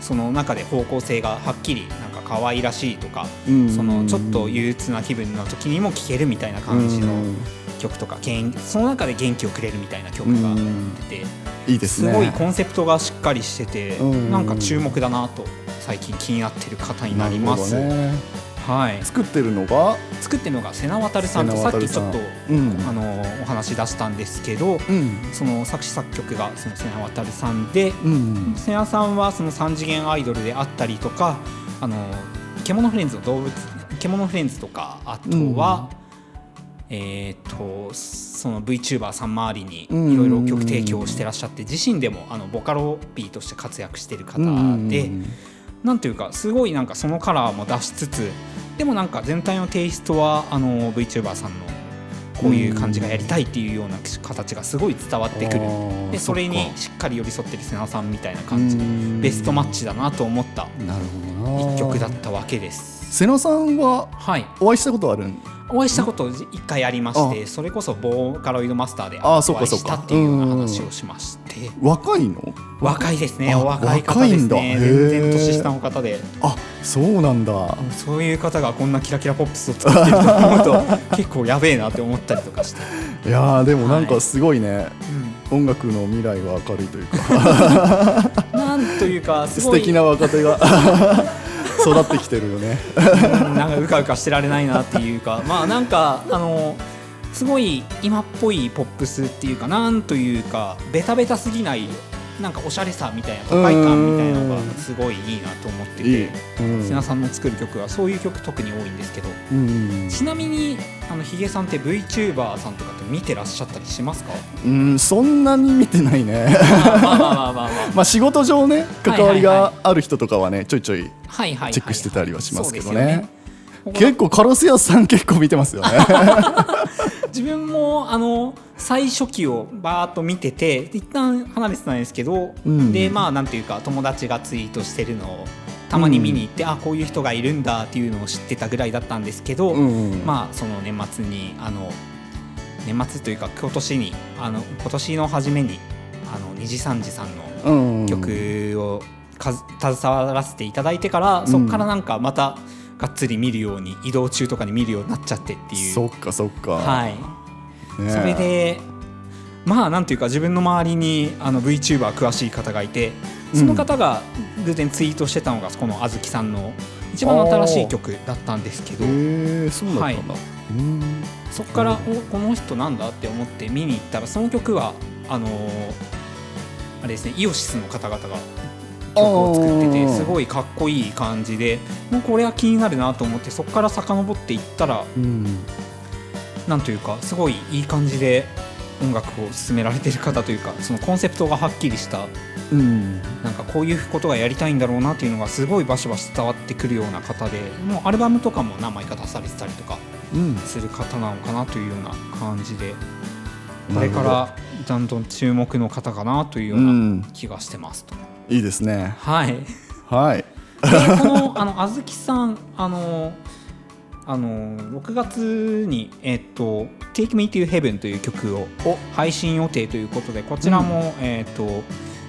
その中で方向性がはっきりなんか可愛らしいとか、うん。そのちょっと憂鬱な気分の時にも聴けるみたいな感じのうん。曲とか元その中で元気をくれるみたいな曲が出ていいですね。すごいコンセプトがしっかりしててうん。なんか注目だなと最近気になってる方になります。はい、作ってるのが？作ってるのが瀬名渡さんとさっきちょっと、うん。あのお話し出したんですけどうん。その作詞作曲がその瀬名渡さんでうん。瀬名さんはその3次元アイドルであったりとかあの獣フレンズの動物獣フレンズとかあとは、えー、とその VTuber さん周りにうん。いろいろ曲提供してらっしゃって自身でもあのボカロ P として活躍してる方で。なんというかすごいなんかそのカラーも出しつつでもなんか全体のテイストはあの VTuber さんのこういう感じがやりたいっていうような形がすごい伝わってくるでそれにしっかり寄り添ってる瀬名さんみたいな感じでベストマッチだなと思ったなるほどな。一曲だったわけです。瀬野さんははい、お会いしたことあるん？お会いしたこと一回ありましてそれこそボーカロイドマスターであお会いしたっていうような話をしまして。若いの？若いですね。あお若い方ですね。全然年下の方で。あそうなんだ。そういう方がこんなキラキラポップスを作ってると思うと (laughs) 結構やべえなって思ったりとかして、いやーでもなんかはい。すごいね、音楽の未来は明るいというか。(laughs) なんというかすごい素敵な若手が (laughs) 育ってきてるよね。うんなんかうかうかしてられないなっていうか。(laughs) まあなんかあのすごい今っぽいポップスっていうかなんというかベタベタすぎないなんかおしゃれさみたいな都会感みたいなのがすごいいいなと思ってて。うん。瀬名さんの作る曲はそういう曲特に多いんですけど。うん。ちなみにあのヒゲさんって VTuber さんとかって見てらっしゃったりしますか？うんそんなに見てないね。まあまあまあまあまあ。まあ仕事上ね関わりがある人とかはねちょいちょいチェックしてたりはしますけどね。結構カロスヤさん結構見てますよね。(laughs) 自分もあの最初期をバーっと見てて一旦離れてたんですけど、うん。でまあなんていうか友達がツイートしてるのをたまに見に行って、あこういう人がいるんだっていうのを知ってたぐらいだったんですけど、うんまあその年末にあの年末というか今年にあの今年の初めにあの虹三次さんのうん曲をかず携わらせていただいてから、そこからなんかまたがっつり見るように移動中とかに見るようになっちゃってっていう。そっかそっか、はい、ねそれでまあなんていうか自分の周りにあの VTuber 詳しい方がいてその方が偶然ツイートしてたのがこのあずきさんの一番新しい曲だったんですけど。そこからおこの人なんだって思って見に行ったらその曲はあのーあれですねイオシスの方々が曲を作っててすごいかっこいい感じでもうこれは気になるなと思ってそこから遡っていったらうん。なんというかすごいいい感じで音楽を進められてる方というかそのコンセプトがはっきりしたうん。なんかこういうことがやりたいんだろうなっていうのがすごいバシバシ伝わってくるような方でもうアルバムとかも何枚か出されてたりとかうん。する方なのかなというような感じでこなるほど。れからどんどん注目の方かなというよううなん。気がしてますと。いいですね。はい。ではい。このあのあずきさんあのあの6月に、えっと「Take Me to Heaven」という曲を配信予定ということでこちらも、えっと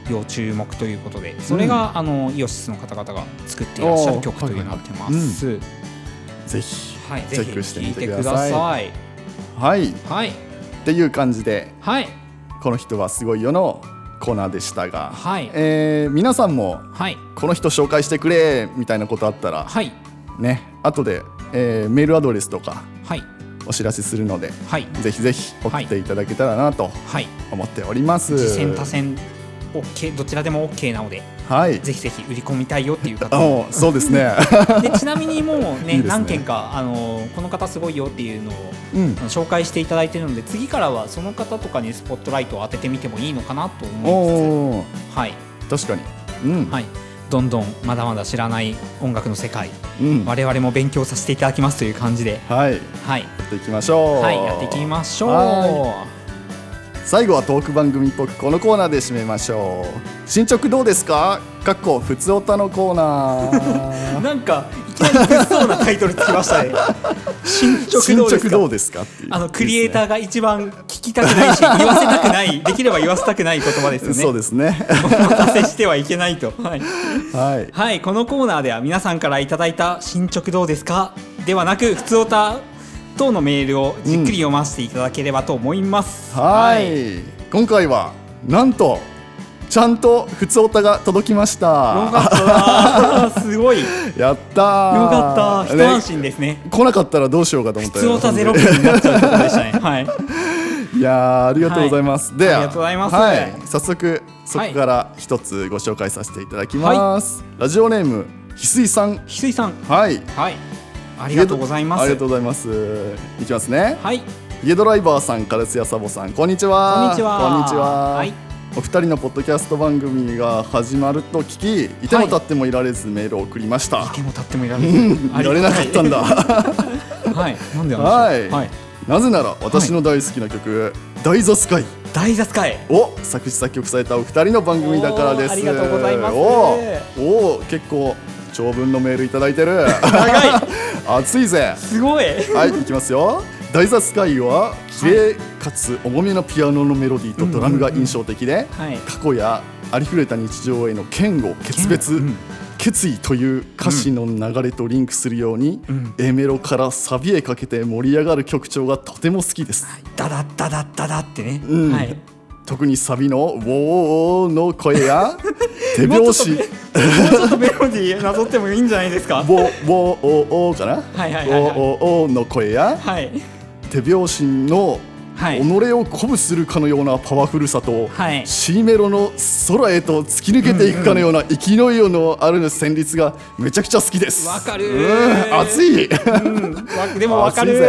要注目ということでそれが、あのイオシスの方々が作っていらっしゃる曲というなってます。ぜひはい、チぜひェックしてみてください。ださい。はい。っはい、ていう感じではい、この人はすごいよのコーナーでしたが、はい。えー皆さんもはい、この人紹介してくれみたいなことあったらはい、ね後で、えーメールアドレスとかはい、お知らせするのではい。ぜひぜひ送っていただけたらなとはい。思っております。次戦多戦 OK どちらでも OK なのではい。ぜひぜひ売り込みたいよっていう方 (laughs) おそうですね。(laughs) でちなみにもうね (laughs) ね何件かあのこの方すごいよっていうのをうん紹介していただいてるので次からはその方とかにスポットライトを当ててみてもいいのかなと思いおお、つつはい確かに。うん。はいどんどんまだまだ知らない音楽の世界うん。我々も勉強させていただきますという感じではい。やはいっていきましょう。はいやっていきましょうは最後はトーク番組っぽくこのコーナーで締めましょう。進捗どうですか？かっこふつおたのコーナー。(laughs) なんかいきなり物騒なタイトルつきましたね進捗どうですか？あのクリエイターが一番聞きたくないし言わせたくないできれば言わせたくない言葉ですよねそうですね。お待たせしてはいけないとはい、はい。はい、このコーナーでは皆さんからいただいた進捗どうですか？ではなく普通おた等のメールをじっくり読ませていただければと思います、はい。今回はなんとちゃんとふつおたが届きました。よかった。な (laughs) すごい。よやったー。かった。一ね安心ですね。来なかったらどうしようかと思った普通おたゼロ分になっちゃうところでしたね。(laughs) はい。いやーありがとうございます。ではありがとうございます。はい、早速そこから一つご紹介させていただきます。ラジオネーム翡翠さん。翡翠さん。はい。はいありがとうございます。ありがとうございます。いきますね。はい。家ドライバーさん、カラスヤサボさん、こんにちは。こんにちは。こんにちは。はい。お二人のポッドキャスト番組が始まると聞き、いても立ってもいられずメールを送りました。い。ても立ってもいられるいられなかったんだ。(laughs) はい。なんではい。はい。なぜなら私の大好きな曲、ダイザスカイ。大雑かいを作詞作曲されたお二人の番組だからです。ありがとうございます。おーおー結構長文のメールいただいてる。長い。(laughs) 熱いぜ。すごい。はい、いきますよ。ダイザスカイは綺麗かつ重めのピアノのメロディーとドラムが印象的で、はい。過去やありふれた日常への嫌悪決別、うん。決意という歌詞の流れとリンクするように、A メロからサビへかけて盛り上がる曲調がとても好きです。ダダッダダッダダってね、うん。はい特にサビの「ウォー」の声や (laughs) 手拍子。もうちょっとメロディーなぞってもいいんじゃないですか「(laughs) ウォー」「ウォー」おーかな「はいはいはいはい。ウォーおーの声やはい。手拍子のはい。己を鼓舞するかのようなパワフルさと、はい。C メロの空へと突き抜けていくかのような勢いのある旋律がめちゃくちゃ好きです。わかる。うん。熱い。うん。わでもわかる。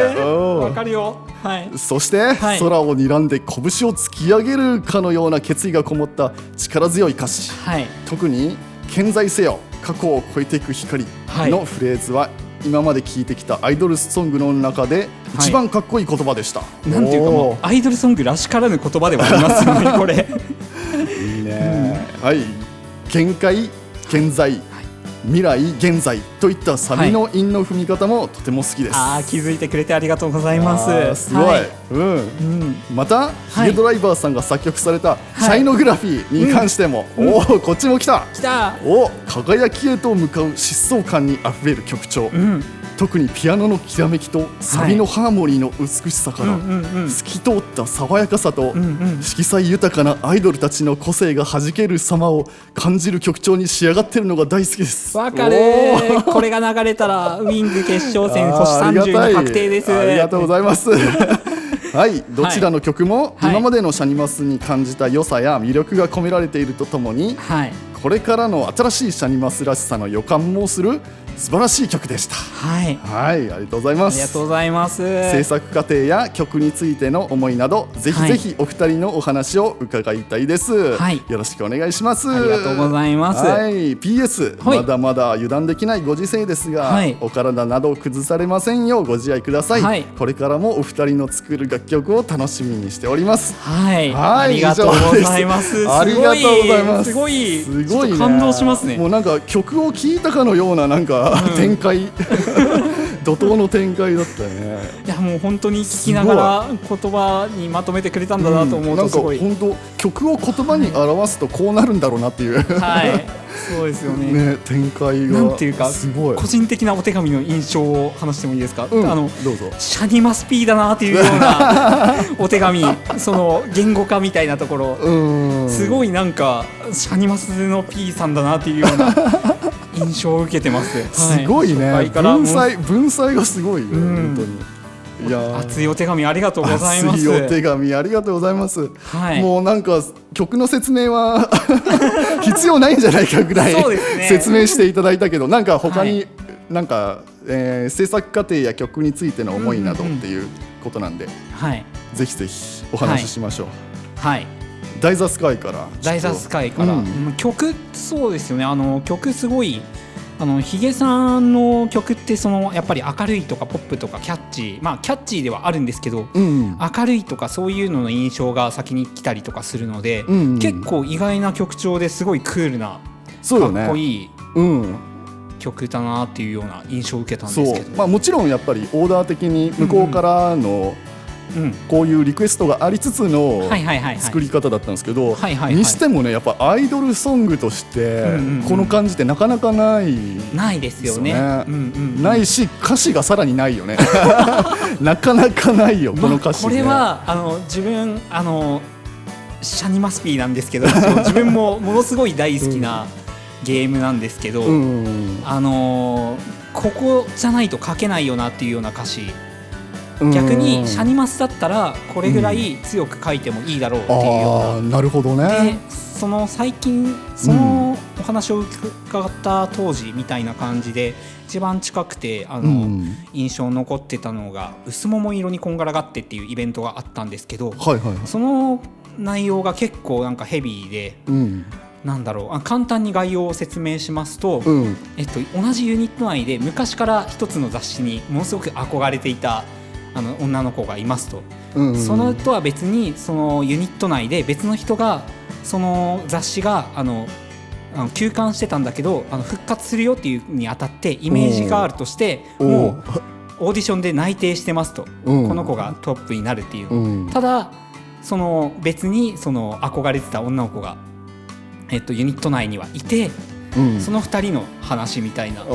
わかるよ。はい。そして、はい。空を睨んで拳を突き上げるかのような決意がこもった力強い歌詞。はい。特に「健在せよ過去を超えていく光」はい。のフレーズは、今まで聴いてきたアイドルソングの中で一番かっこいい言葉でした、なんていうかもおうアイドルソングらしからぬ言葉ではありますよねこれ。ー (laughs) いいね、はい。限界健在、(laughs) 未来現在といったサビの韻の踏み方もとても好きです、あー気づいてくれてありがとうございます。すごい、はい。うん。うん。また、ヒゲドライバーさんが作曲された「シャイノグラフィー」に関しても、おおこっちも来た。きた。お輝きへと向かう疾走感にあふれる曲調、うん特にピアノのきらめきとサビのハーモニーの美しさから、透き通った爽やかさと、色彩豊かなアイドルたちの個性が弾ける様を感じる曲調に仕上がってるのが大好きです。わかる。これが流れたらウィング決勝戦星 (laughs) あーありがた30いに確定ですありがとうございます。(laughs) はいどちらの曲もはい。今までのシャニマスに感じた良さや魅力が込められているとともにはいこれからの新しいシャニマスらしさの予感もする素晴らしい曲でした。はい。はいありがとうございます。ありがとうございます。制作過程や曲についての思いなどぜひぜひお二人のお話を伺いたいです、はい。よろしくお願いします。ありがとうございます。はい。PS、はい。まだまだ油断できないご時世ですが、はい。お体など崩されませんようご自愛ください、はい。これからもお二人の作る楽曲を楽しみにしております。はい、はいありがとうございます。ありがとうございます。すごい、すごいね。感動しますね。もうなんか曲を聴いたかのようななんか、展開怒涛の展開だったねいや、もう本当に聞きながら言葉にまとめてくれたんだなと思うなんかとすごい。本当曲を言葉に表すとこうなるんだろうなっていう、はい、(laughs) そうですよね。ね展開がなんていうかすごい個人的なお手紙の印象を話してもいいですか？うんあの。どうぞシャニマスピーだなっていうような (laughs) お手紙その言語化みたいなところうんすごいなんかシャニマスの P さんだなっていうような印象を受けてます。すごいね、初回から文才 (laughs) 文才がすごいよ、ん。本当に。いやー。熱いお手紙ありがとうございます。熱いお手紙ありがとうございます、はい。もうなんか曲の説明は (laughs) 必要ないんじゃないかぐらいね。説明していただいたけどなんか他に、はい。なんか、えー制作過程や曲についての思いなどっていうことなんで、はい。ぜひぜひお話ししましょう、はい。ダイザスカイから。ダイザスカイから、うん。うん曲そうですよね。あの曲すごいあのヒゲさんの曲ってそのやっぱり明るいとかポップとかキャッチー。まあキャッチーではあるんですけどうん。明るいとかそういうのの印象が先に来たりとかするので、うん結構意外な曲調ですごいクールなかっこいいうん。曲だなっていうような印象を受けたんですけど。まあもちろんやっぱりオーダー的に向こうからのうんこういうリクエストがありつつの作り方だったんですけど、にしてもねやっぱアイドルソングとしてこの感じってなかなかない、ないですよね。ないし歌詞がさらにないよね。(laughs) なかなかないよこの歌詞、これはあの自分あのシャニマスピーなんですけど (laughs) 自分もものすごい大好きなゲームなんですけど、うんあのーここじゃないと書けないよなっていうような歌詞。うん逆にシャニマスだったらこれぐらい強く書いてもいいだろうっていうような。なるほどでねその最近そのお話を伺った当時みたいな感じで一番近くてあの、うん。印象に残ってたのが「薄桃色にこんがらがって」っていうイベントがあったんですけどはいはいはい。その内容が結構なんかヘビーでうん。なんだろうあ簡単に概要を説明しますと、うん。えっと、同じユニット内で昔から一つの雑誌にものすごく憧れていたあの女の子がいますと。うんそのとは別にそのユニット内で別の人がその雑誌があのあの休刊してたんだけどあの復活するよっていうにあたってイメージガールとしてもうオーディションで内定してますと、うん。この子がトップになるっていう、うん。ただその別にその憧れてた女の子が、えっと、ユニット内にはいてうん。その2人の話みたいな。結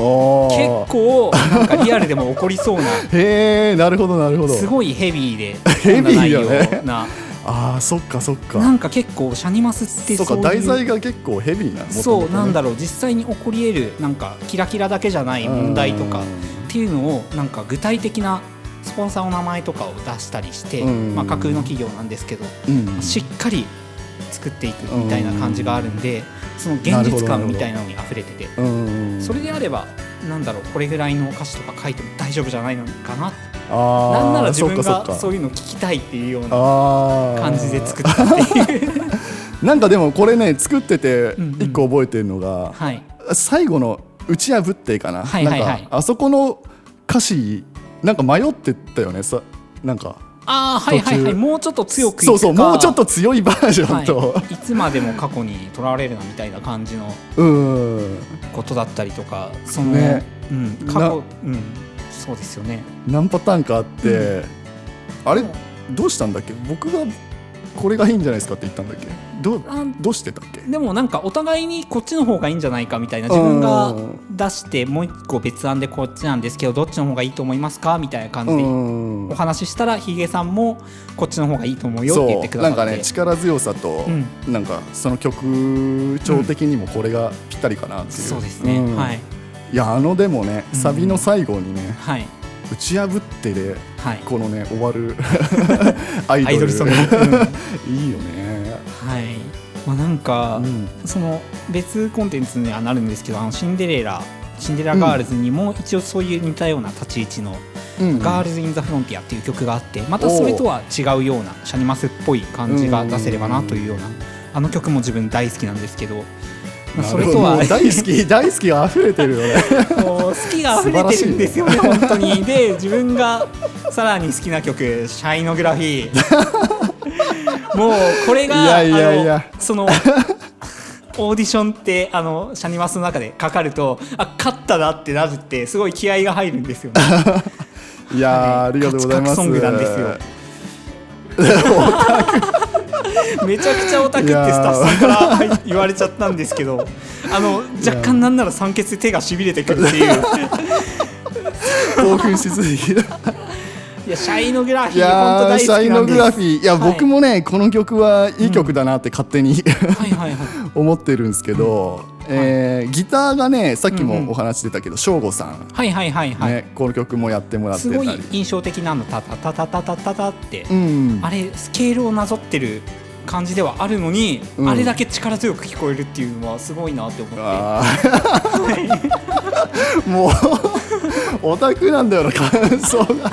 構なんかリアルでも起こりそうな。(laughs) へえなるほどなるほど。すごいヘビーで (laughs) ヘビーよね。な。ああそっかそっか。なんか結構シャニマスってそそうう。いうか題材が結構ヘビーなそうなんだろろう。実際に起こり得るなんかキラキラだけじゃない問題とかっていうのをなんか具体的なスポンサーの名前とかを出したりして、うん。まあ、架空の企業なんですけどうん。しっかり作っていくみたいな感じがあるんでその現実感みたいなのに溢れててうんそれであればなんだろうこれぐらいの歌詞とか書いても大丈夫じゃないのかななんなら自分がそういうの聞きたいっていうような感じで作ったっていう。(laughs) なんかでもこれね作っててうんうん。一個覚えてるのが、はい。最後の「打ち破って」かな,、はいはいはい。なんかあそこの歌詞なんか迷ってたよね。さなんかああはいはいはい。もうちょっと強くそうそうもうちょっと強いバージョンと、はい、いつまでも過去にとらわれるなみたいな感じのうん。ことだったりとかその、ね。うん、過去、うん、そうですよね。何パターンかあって、あれ？どうしたんだっけ？僕がこれがいいんじゃないですかって言ったんだっけ？どどうしてたっけ？でもなんかお互いにこっちの方がいいんじゃないかみたいな自分がうん。出してもう一個別案でこっちなんですけどどっちの方がいいと思いますかみたいな感じでうん。お話ししたらヒゲさんもこっちの方がいいと思うよって言ってくださって。なんかね力強さと、うん。なんかその曲調的にもこれがぴったりかなっていう、そうですね、うん。はい。いやあのでもねうん。サビの最後にね、はい打ち破ってではい。このね終わる (laughs) アイドル。ソング、うん。はいいいよね、まあなんか、うん。その別コンテンツにはなるんですけどあのシンデレラシンデレラガールズにも一応そういう似たような立ち位置のうん「 Girls in the Frontier」っていう曲があってまたそれとは違うようなシャニマスっぽい感じが出せればなというようなあの曲も自分大好きなんですけど、まあ、それとは。大好き (laughs) 大好きが溢れてるよね。もう好きが溢れてるんですよね本当に。で自分がさらに好きな曲「シャイノグラフィー」もうこれがいやいやいや。あのそのオーディションってあのシャニマスの中でかかるとあ勝ったなってなるってすごい気合が入るんですよね。いやーありがとうございます。ソングなんですよ (laughs) (laughs) めちゃくちゃオタクってスタッフさんからはい言われちゃったんですけど (laughs) あの若干なんなら酸欠で手がしびれてくるっていう。興奮しすぎやシャイノグラフいィー本当大シャイノグラフィー。いや、はい。僕もねこの曲はいい曲だなって勝手に、はいはいはい。(laughs) 思ってるんですけど、えーギターがねさっきうんうん。もお話してたけど省吾さん、はいはいはいはい、ね、この曲もやってもらってすごいたり印象的なのタタタタタタタタって、うんあれスケールをなぞってる感じではあるのに、うんあれだけ力強く聞こえるっていうのはすごいなって思ってもうオタクなんだよな感想が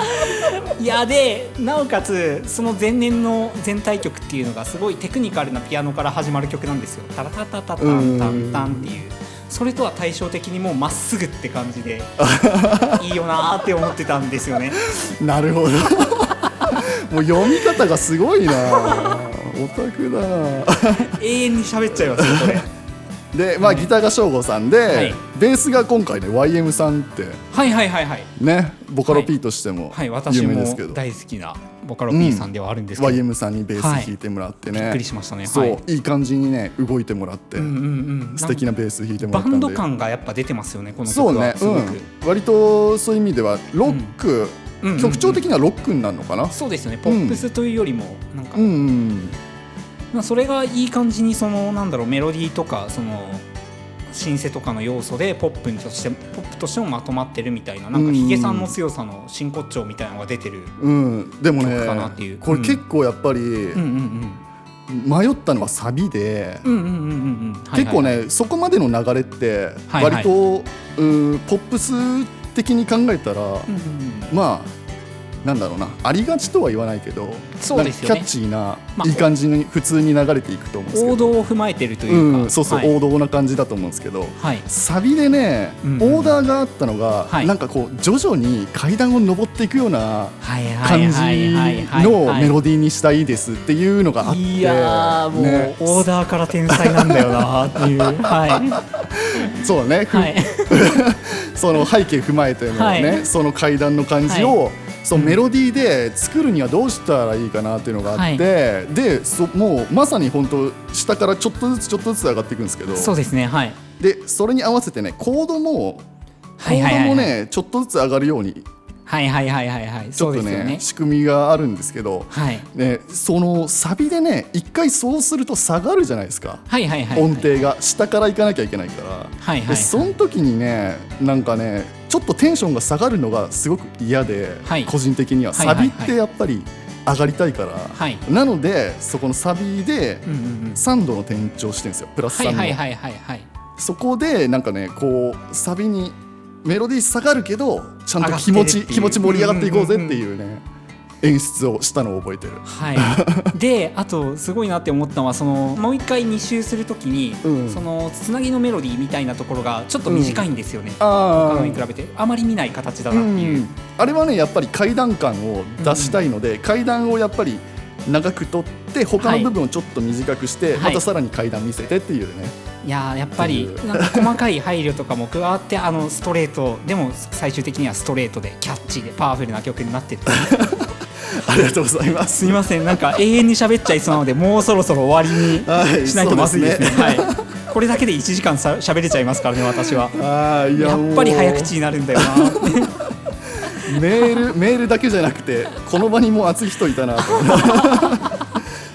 いやでなおかつその前年の全体曲っていうのがすごいテクニカルなピアノから始まる曲なんですよ。タラタタタタンタンタンっていう。それとは対照的にもうまっすぐって感じで (laughs) いいよなーって思ってたんですよね。なるほど。(laughs) もう読み方がすごいな。(laughs) オタクだな。永遠に喋っちゃいますよこれでまあギターが省吾さんで、はい。ベースが今回ね YM さんってはいはいはいはい。ねボカロ P としてもはい私も有名ですけど、大好きなボカロ P さんではあるんですけど、YM さんにベース弾いてもらってね、びっくりしましたね。そう、はい。い、い感じにね動いてもらって、うんうんうん。素敵なベース弾いてもらったんンド感がやっぱ出てますよねこのそうねすごく、うん、割とそういう意味ではロック、うん。うんうん曲調的にはロックになるのかな？そうですよね。ポップスというよりもなんか、うんうんまあ、それがいい感じにそのなんだろうメロディーとかそのシンセとかの要素でポップとしてポップとしてもまとまってるみたいななんかヒゲさんの強さの真骨頂みたいなのが出てる、うん、でもね曲かなっていう。これ結構やっぱりうん、うん迷ったのはサビで、うんうんうんうんうんうん。はいはい。結構ねそこまでの流れってはいはい。割と、うんポップス的に考えたら、うんうんうん。まあなんだろうなありがちとは言わないけどそうですよね。キャッチーな、まあいい感じに普通に流れていくと思うんですけど。王道を踏まえてるというか、うん、そうそう、はい。王道な感じだと思うんですけどはい。サビでね、うんうんオーダーがあったのが、はい。なんかこう徐々に階段を上っていくような感じのはいメロディーにしたいですっていうのがあって、いやーもう、ね。オーダーから天才なんだよなっていう。はそうね、いはい。(laughs) その背景踏まえてのね、はい。その階段の感じを、そのメロディーで作るにはどうしたらいいかなっていうのがあって、でそもうまさに本当下からちょっとずつちょっとずつ上がっていくんですけどそうですねはい。でそれに合わせてねコードもコはいはいはいはい。ードもねちょっとずつ上がるようにはいはいはいはいはい。ちょっとねそうですよね。仕組みがあるんですけど、はい。ね、そのサビでね一回そうすると下がるじゃないですか、はいはいはい音程が。下から行かなきゃいけないから、はいはい。でその時にねなんかねちょっとテンションが下がるのがすごく嫌で、はい。個人的には。サビってやっぱり上がりたいから、はい。なのでそこのサビでうんうんうん。3度の転調してるんですよ。プラス3の、はいはいはいはいはい。そこでなんかねこうサビにメロディー下がるけどちゃんと気持ち気持ち盛り上がっていこうぜっていうね演出をしたのを覚えてる。はい、(laughs) であとすごいなって思ったのはそのもう一回2周するときに、うん。そのつなぎのメロディーみたいなところがちょっと短いんですよね、あ他のに比べて。あまり見ない形だうなっていう、ん、あれはねやっぱり階段感を出したいので、階段をやっぱり長く取って他の部分をちょっと短くして、はい。またさらに階段見せてっていうね、いやーやっぱりなんか細かい配慮とかも加わってあのストレートでも最終的にはストレートでキャッチーでパワフルな曲になってるありがとうございます。すいません。なんか永遠に喋っちゃいそうなのでもうそろそろ終わりにはいしないとまずいですね。そうですねはい、これだけで1時間さ喋れちゃいますからね私はあやもうっぱり早口になるんだよな。メールメールだけじゃなくてこの場にも熱い人いたなと。(laughs)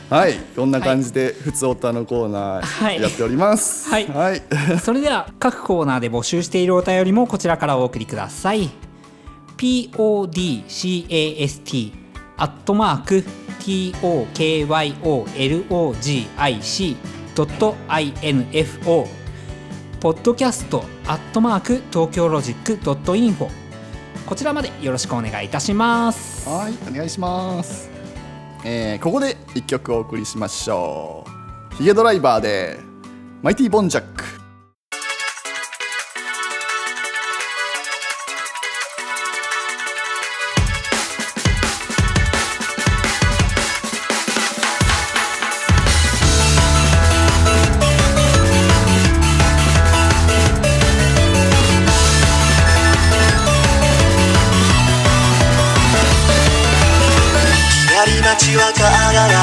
はい。こんな感じで「ふつおた」のコーナはい。ーやっております。はい。はい、(laughs) それでは各コーナーで募集しているお便りもこちらからお送りください。Podcast アットマーク tokyologic.info ポッドキャストアットマーク東京ロジックドットインフォこちらまでよろしくお願いいたしますはい、お願いします。えーここで一曲お送りしましょう。ヒゲドライバーでマイティボンジャック。ちは体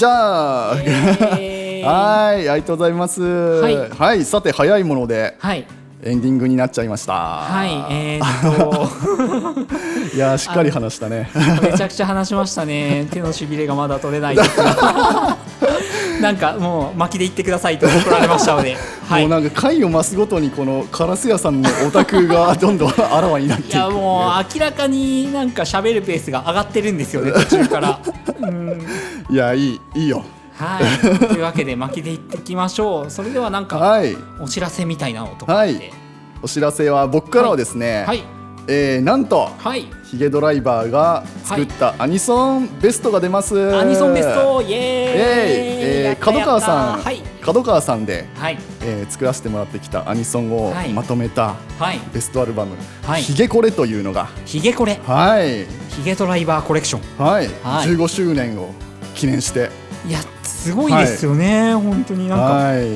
じゃあ。えー。はいありがとうございます。はい。さて早いもので。はい。エンディングになっちゃいました。はいえー、っと。(laughs) いやーしっかり話したね。めちゃくちゃ話しましたね。手のしびれがまだ取れないです。が (laughs) なんかもう巻きで言ってくださいと怒られましたので、はい、もうなんか回を増すごとにこのカラス屋さんのオタクがどんどんあらわになっていく。いやもう明らかになんか喋るペースが上がってるんですよね途中から。うん。いやいいいいよ。はい、というわけで巻きでいってきましょう。それではなんかはい。お知らせみたいなのとかはい。お知らせは僕からはですね、はいえーなんとはい。ヒゲドライバーが作ったアニソンベストが出ます、アニソンベストイエーイ。えー角川さん、はい。角川さんで、はい。えー作らせてもらってきたアニソンをはい。まとめたはい。ベストアルバム「はい。ヒゲコレ」というのがヒゲコレ。はい。ヒゲドライバーコレクション。はい、はい。15周年を記念して。いやすごいですよね、本当に。なんかはい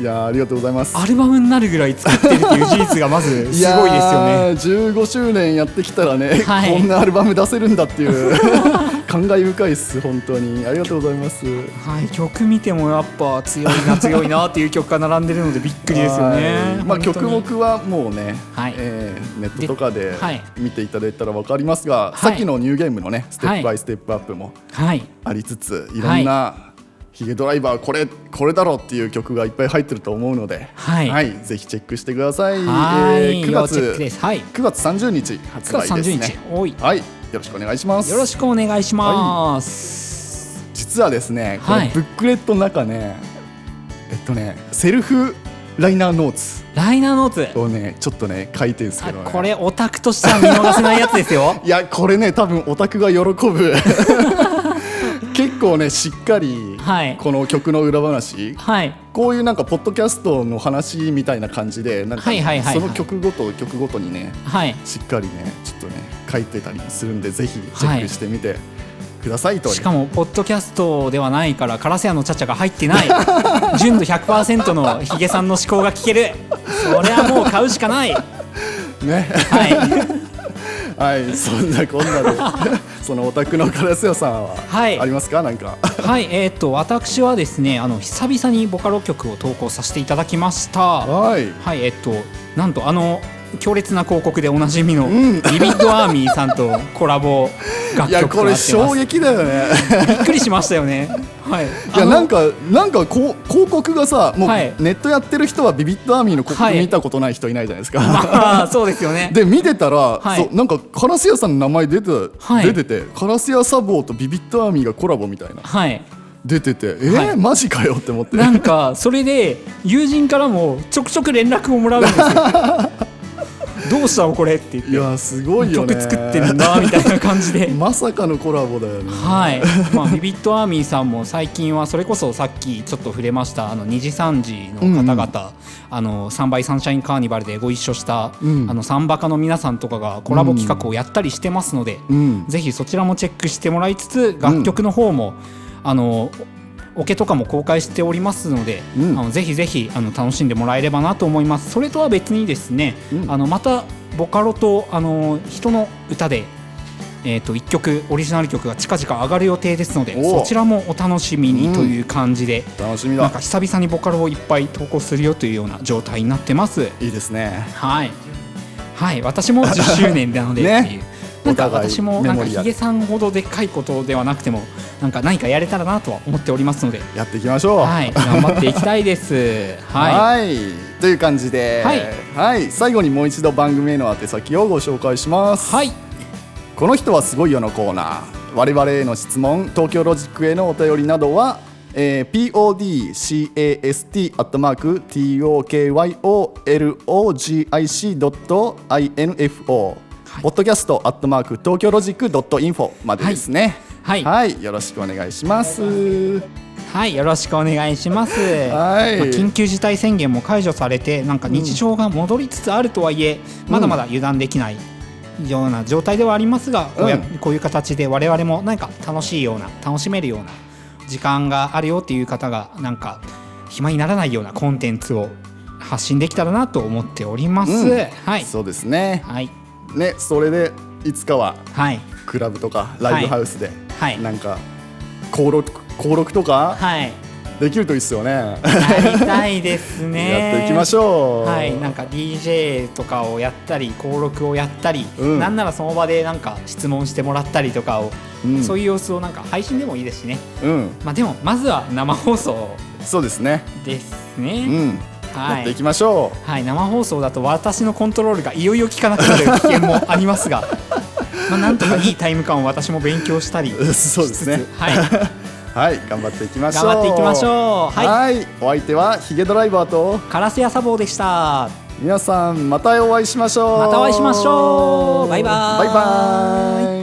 いやーありがとうございます。アルバムになるぐらい作ってるっていう事実がまず (laughs) すごいですよね。やー15周年やってきたらね、はい。こんなアルバム出せるんだっていう (laughs) 感慨深いです本当に。ありがとうございます。はい、曲見てもやっぱ強いな強いなっていう曲が並んでるのでびっくりですよね。はい。まあ曲目はもうね、はい。えーネットとかではい。見ていただいたらわかりますが、い。さっきのニューゲームのねステッはい。プバイステップアップもはい、ありつつ、いろんなヒゲドライバーこれこれだろうっていう曲がいっぱい入ってると思うので、はいぜひチェックしてください。はい、9要チェック月です。はい、9月30日発9月30売ですね日。、はい、よろしくお願いします。よろしくお願いします。実はですね、このはいブックレットの中ね、えっとね、セルフライナーノーツライナーノーツ。をね、ちょっとね書いてるんですけど、ね、これオタクとしては見逃せないやつですよ。(laughs) いやこれね多分オタクが喜ぶ結 (laughs) 構ねしっかりはい。この曲の裏話。はい、こういうなんかポッドキャストの話みたいな感じでなんかはいはいはいはい。その曲ごと曲ごとにねはい、しっかりねちょっとね書いてたりするんでぜひチェックしてみてくださいと。しかもポッドキャストではないからカラス屋のチャチャが入ってない。(laughs) 純度100%のヒゲさんの思考が聞ける。それはもう買うしかない。(laughs) はねい。(laughs) はい。そんなこんなでそのオタクのカラス屋さんははい。ありますか？なんか。はいえーっと私はですねあの久々にボカロ曲を投稿させていただきました。はい。はいえっとなんとあの強烈な広告でおなじみの、ん。ビビッドアーミーさんとコラボ楽曲ことれなってます。衝撃だよね。びっくりしましたよね。はい。いやなんかなんかこう広告がさもうはい。ネットやってる人はビビッドアーミーの広告はい見たことない人いないじゃないですか、ま (laughs) あそうですよね。で見てたら、はい。そうなんかカラス屋さんの名前出て,、はい。出ててカラス屋サボーとビビッドアーミーがコラボみたいな。はい。出ててえーはい。マジかよって思って。なんかそれで友人からもちょくちょく連絡をもらうんですよ (laughs) どうしたのこれって言っていやすごいよね。曲作ってるんだみたいな感じで。(laughs) まさかのコラボだよね。はい、まあ、ビビットアーミーさんも最近はそれこそさっきちょっと触れましたあの2時3時の方々、あの3倍サンシャインカーニバルでご一緒した、うん。あのサンバカの皆さんとかがコラボ企画をやったりしてますので、うん。ぜひそちらもチェックしてもらいつつ楽曲の方も、あのオケとかも公開しておりますので、うん。あのぜひぜひあの楽しんでもらえればなと思います。それとは別にですね、うん。あのまたボカロとあの人の歌で、えー、と1曲オリジナル曲が近々上がる予定ですのでおそちらもお楽しみにという感じで、楽しみだ。なんか久々にボカロをいっぱい投稿するよというような状態になってます。いいですね。はい。はい。私も10周年なのでねっていうなんか私もなんかヒゲさんほどでっかいことではなくてもなんか何かやれたらなとは思っておりますので。やっていきましょう。はい頑張っていきたいです。(laughs) ははい。という感じで、はい。はい。最後にもう一度番組への宛先をご紹介します、いはい。この人はすごいよのコーナー。我々への質問東京ロジックへのお便りなどはえー、podcast ポッドキャストアットマーク東京ロジックドットインフォまでですね。はい。はい、よろしくお願いします。はい。よろしくお願いします。はい。まあ緊急事態宣言も解除されてなんか日常が戻りつつあるとはいえ、まだまだ油断できないような状態ではありますが、こうやうんこういう形で我々も何か楽しいような楽しめるような時間があるよっていう方がなんか暇にならないようなコンテンツを発信できたらなと思っております、うん。はい。そうですね。はいね、それでいつかははい。クラブとかライブハウスで、はい。なんか登録登録とかはい。できるといいっすよね。やりたいですね。(laughs) やっていきましょう。はい、なんか DJ とかをやったり登録をやったり、うん。なんならその場でなんか質問してもらったりとかを、うん。そういう様子をなんか配信でもいいですしね。うん、まあでもまずは生放送そうですね。ですうね、ん、はいやっていきましょはい、生放送だと私のコントロールがいよいよ効かなくなる危険もありますがまあなんとかいいタイム感を私も勉強したりう。(laughs) そうですねはい (laughs) はい、頑張っていきましょう。頑張っていきましょうはいはい、お相手はヒゲドライバーとカラスやサボーでした皆さんまたお会いしましょう。またお会いしましょうバイバーイバイバイ。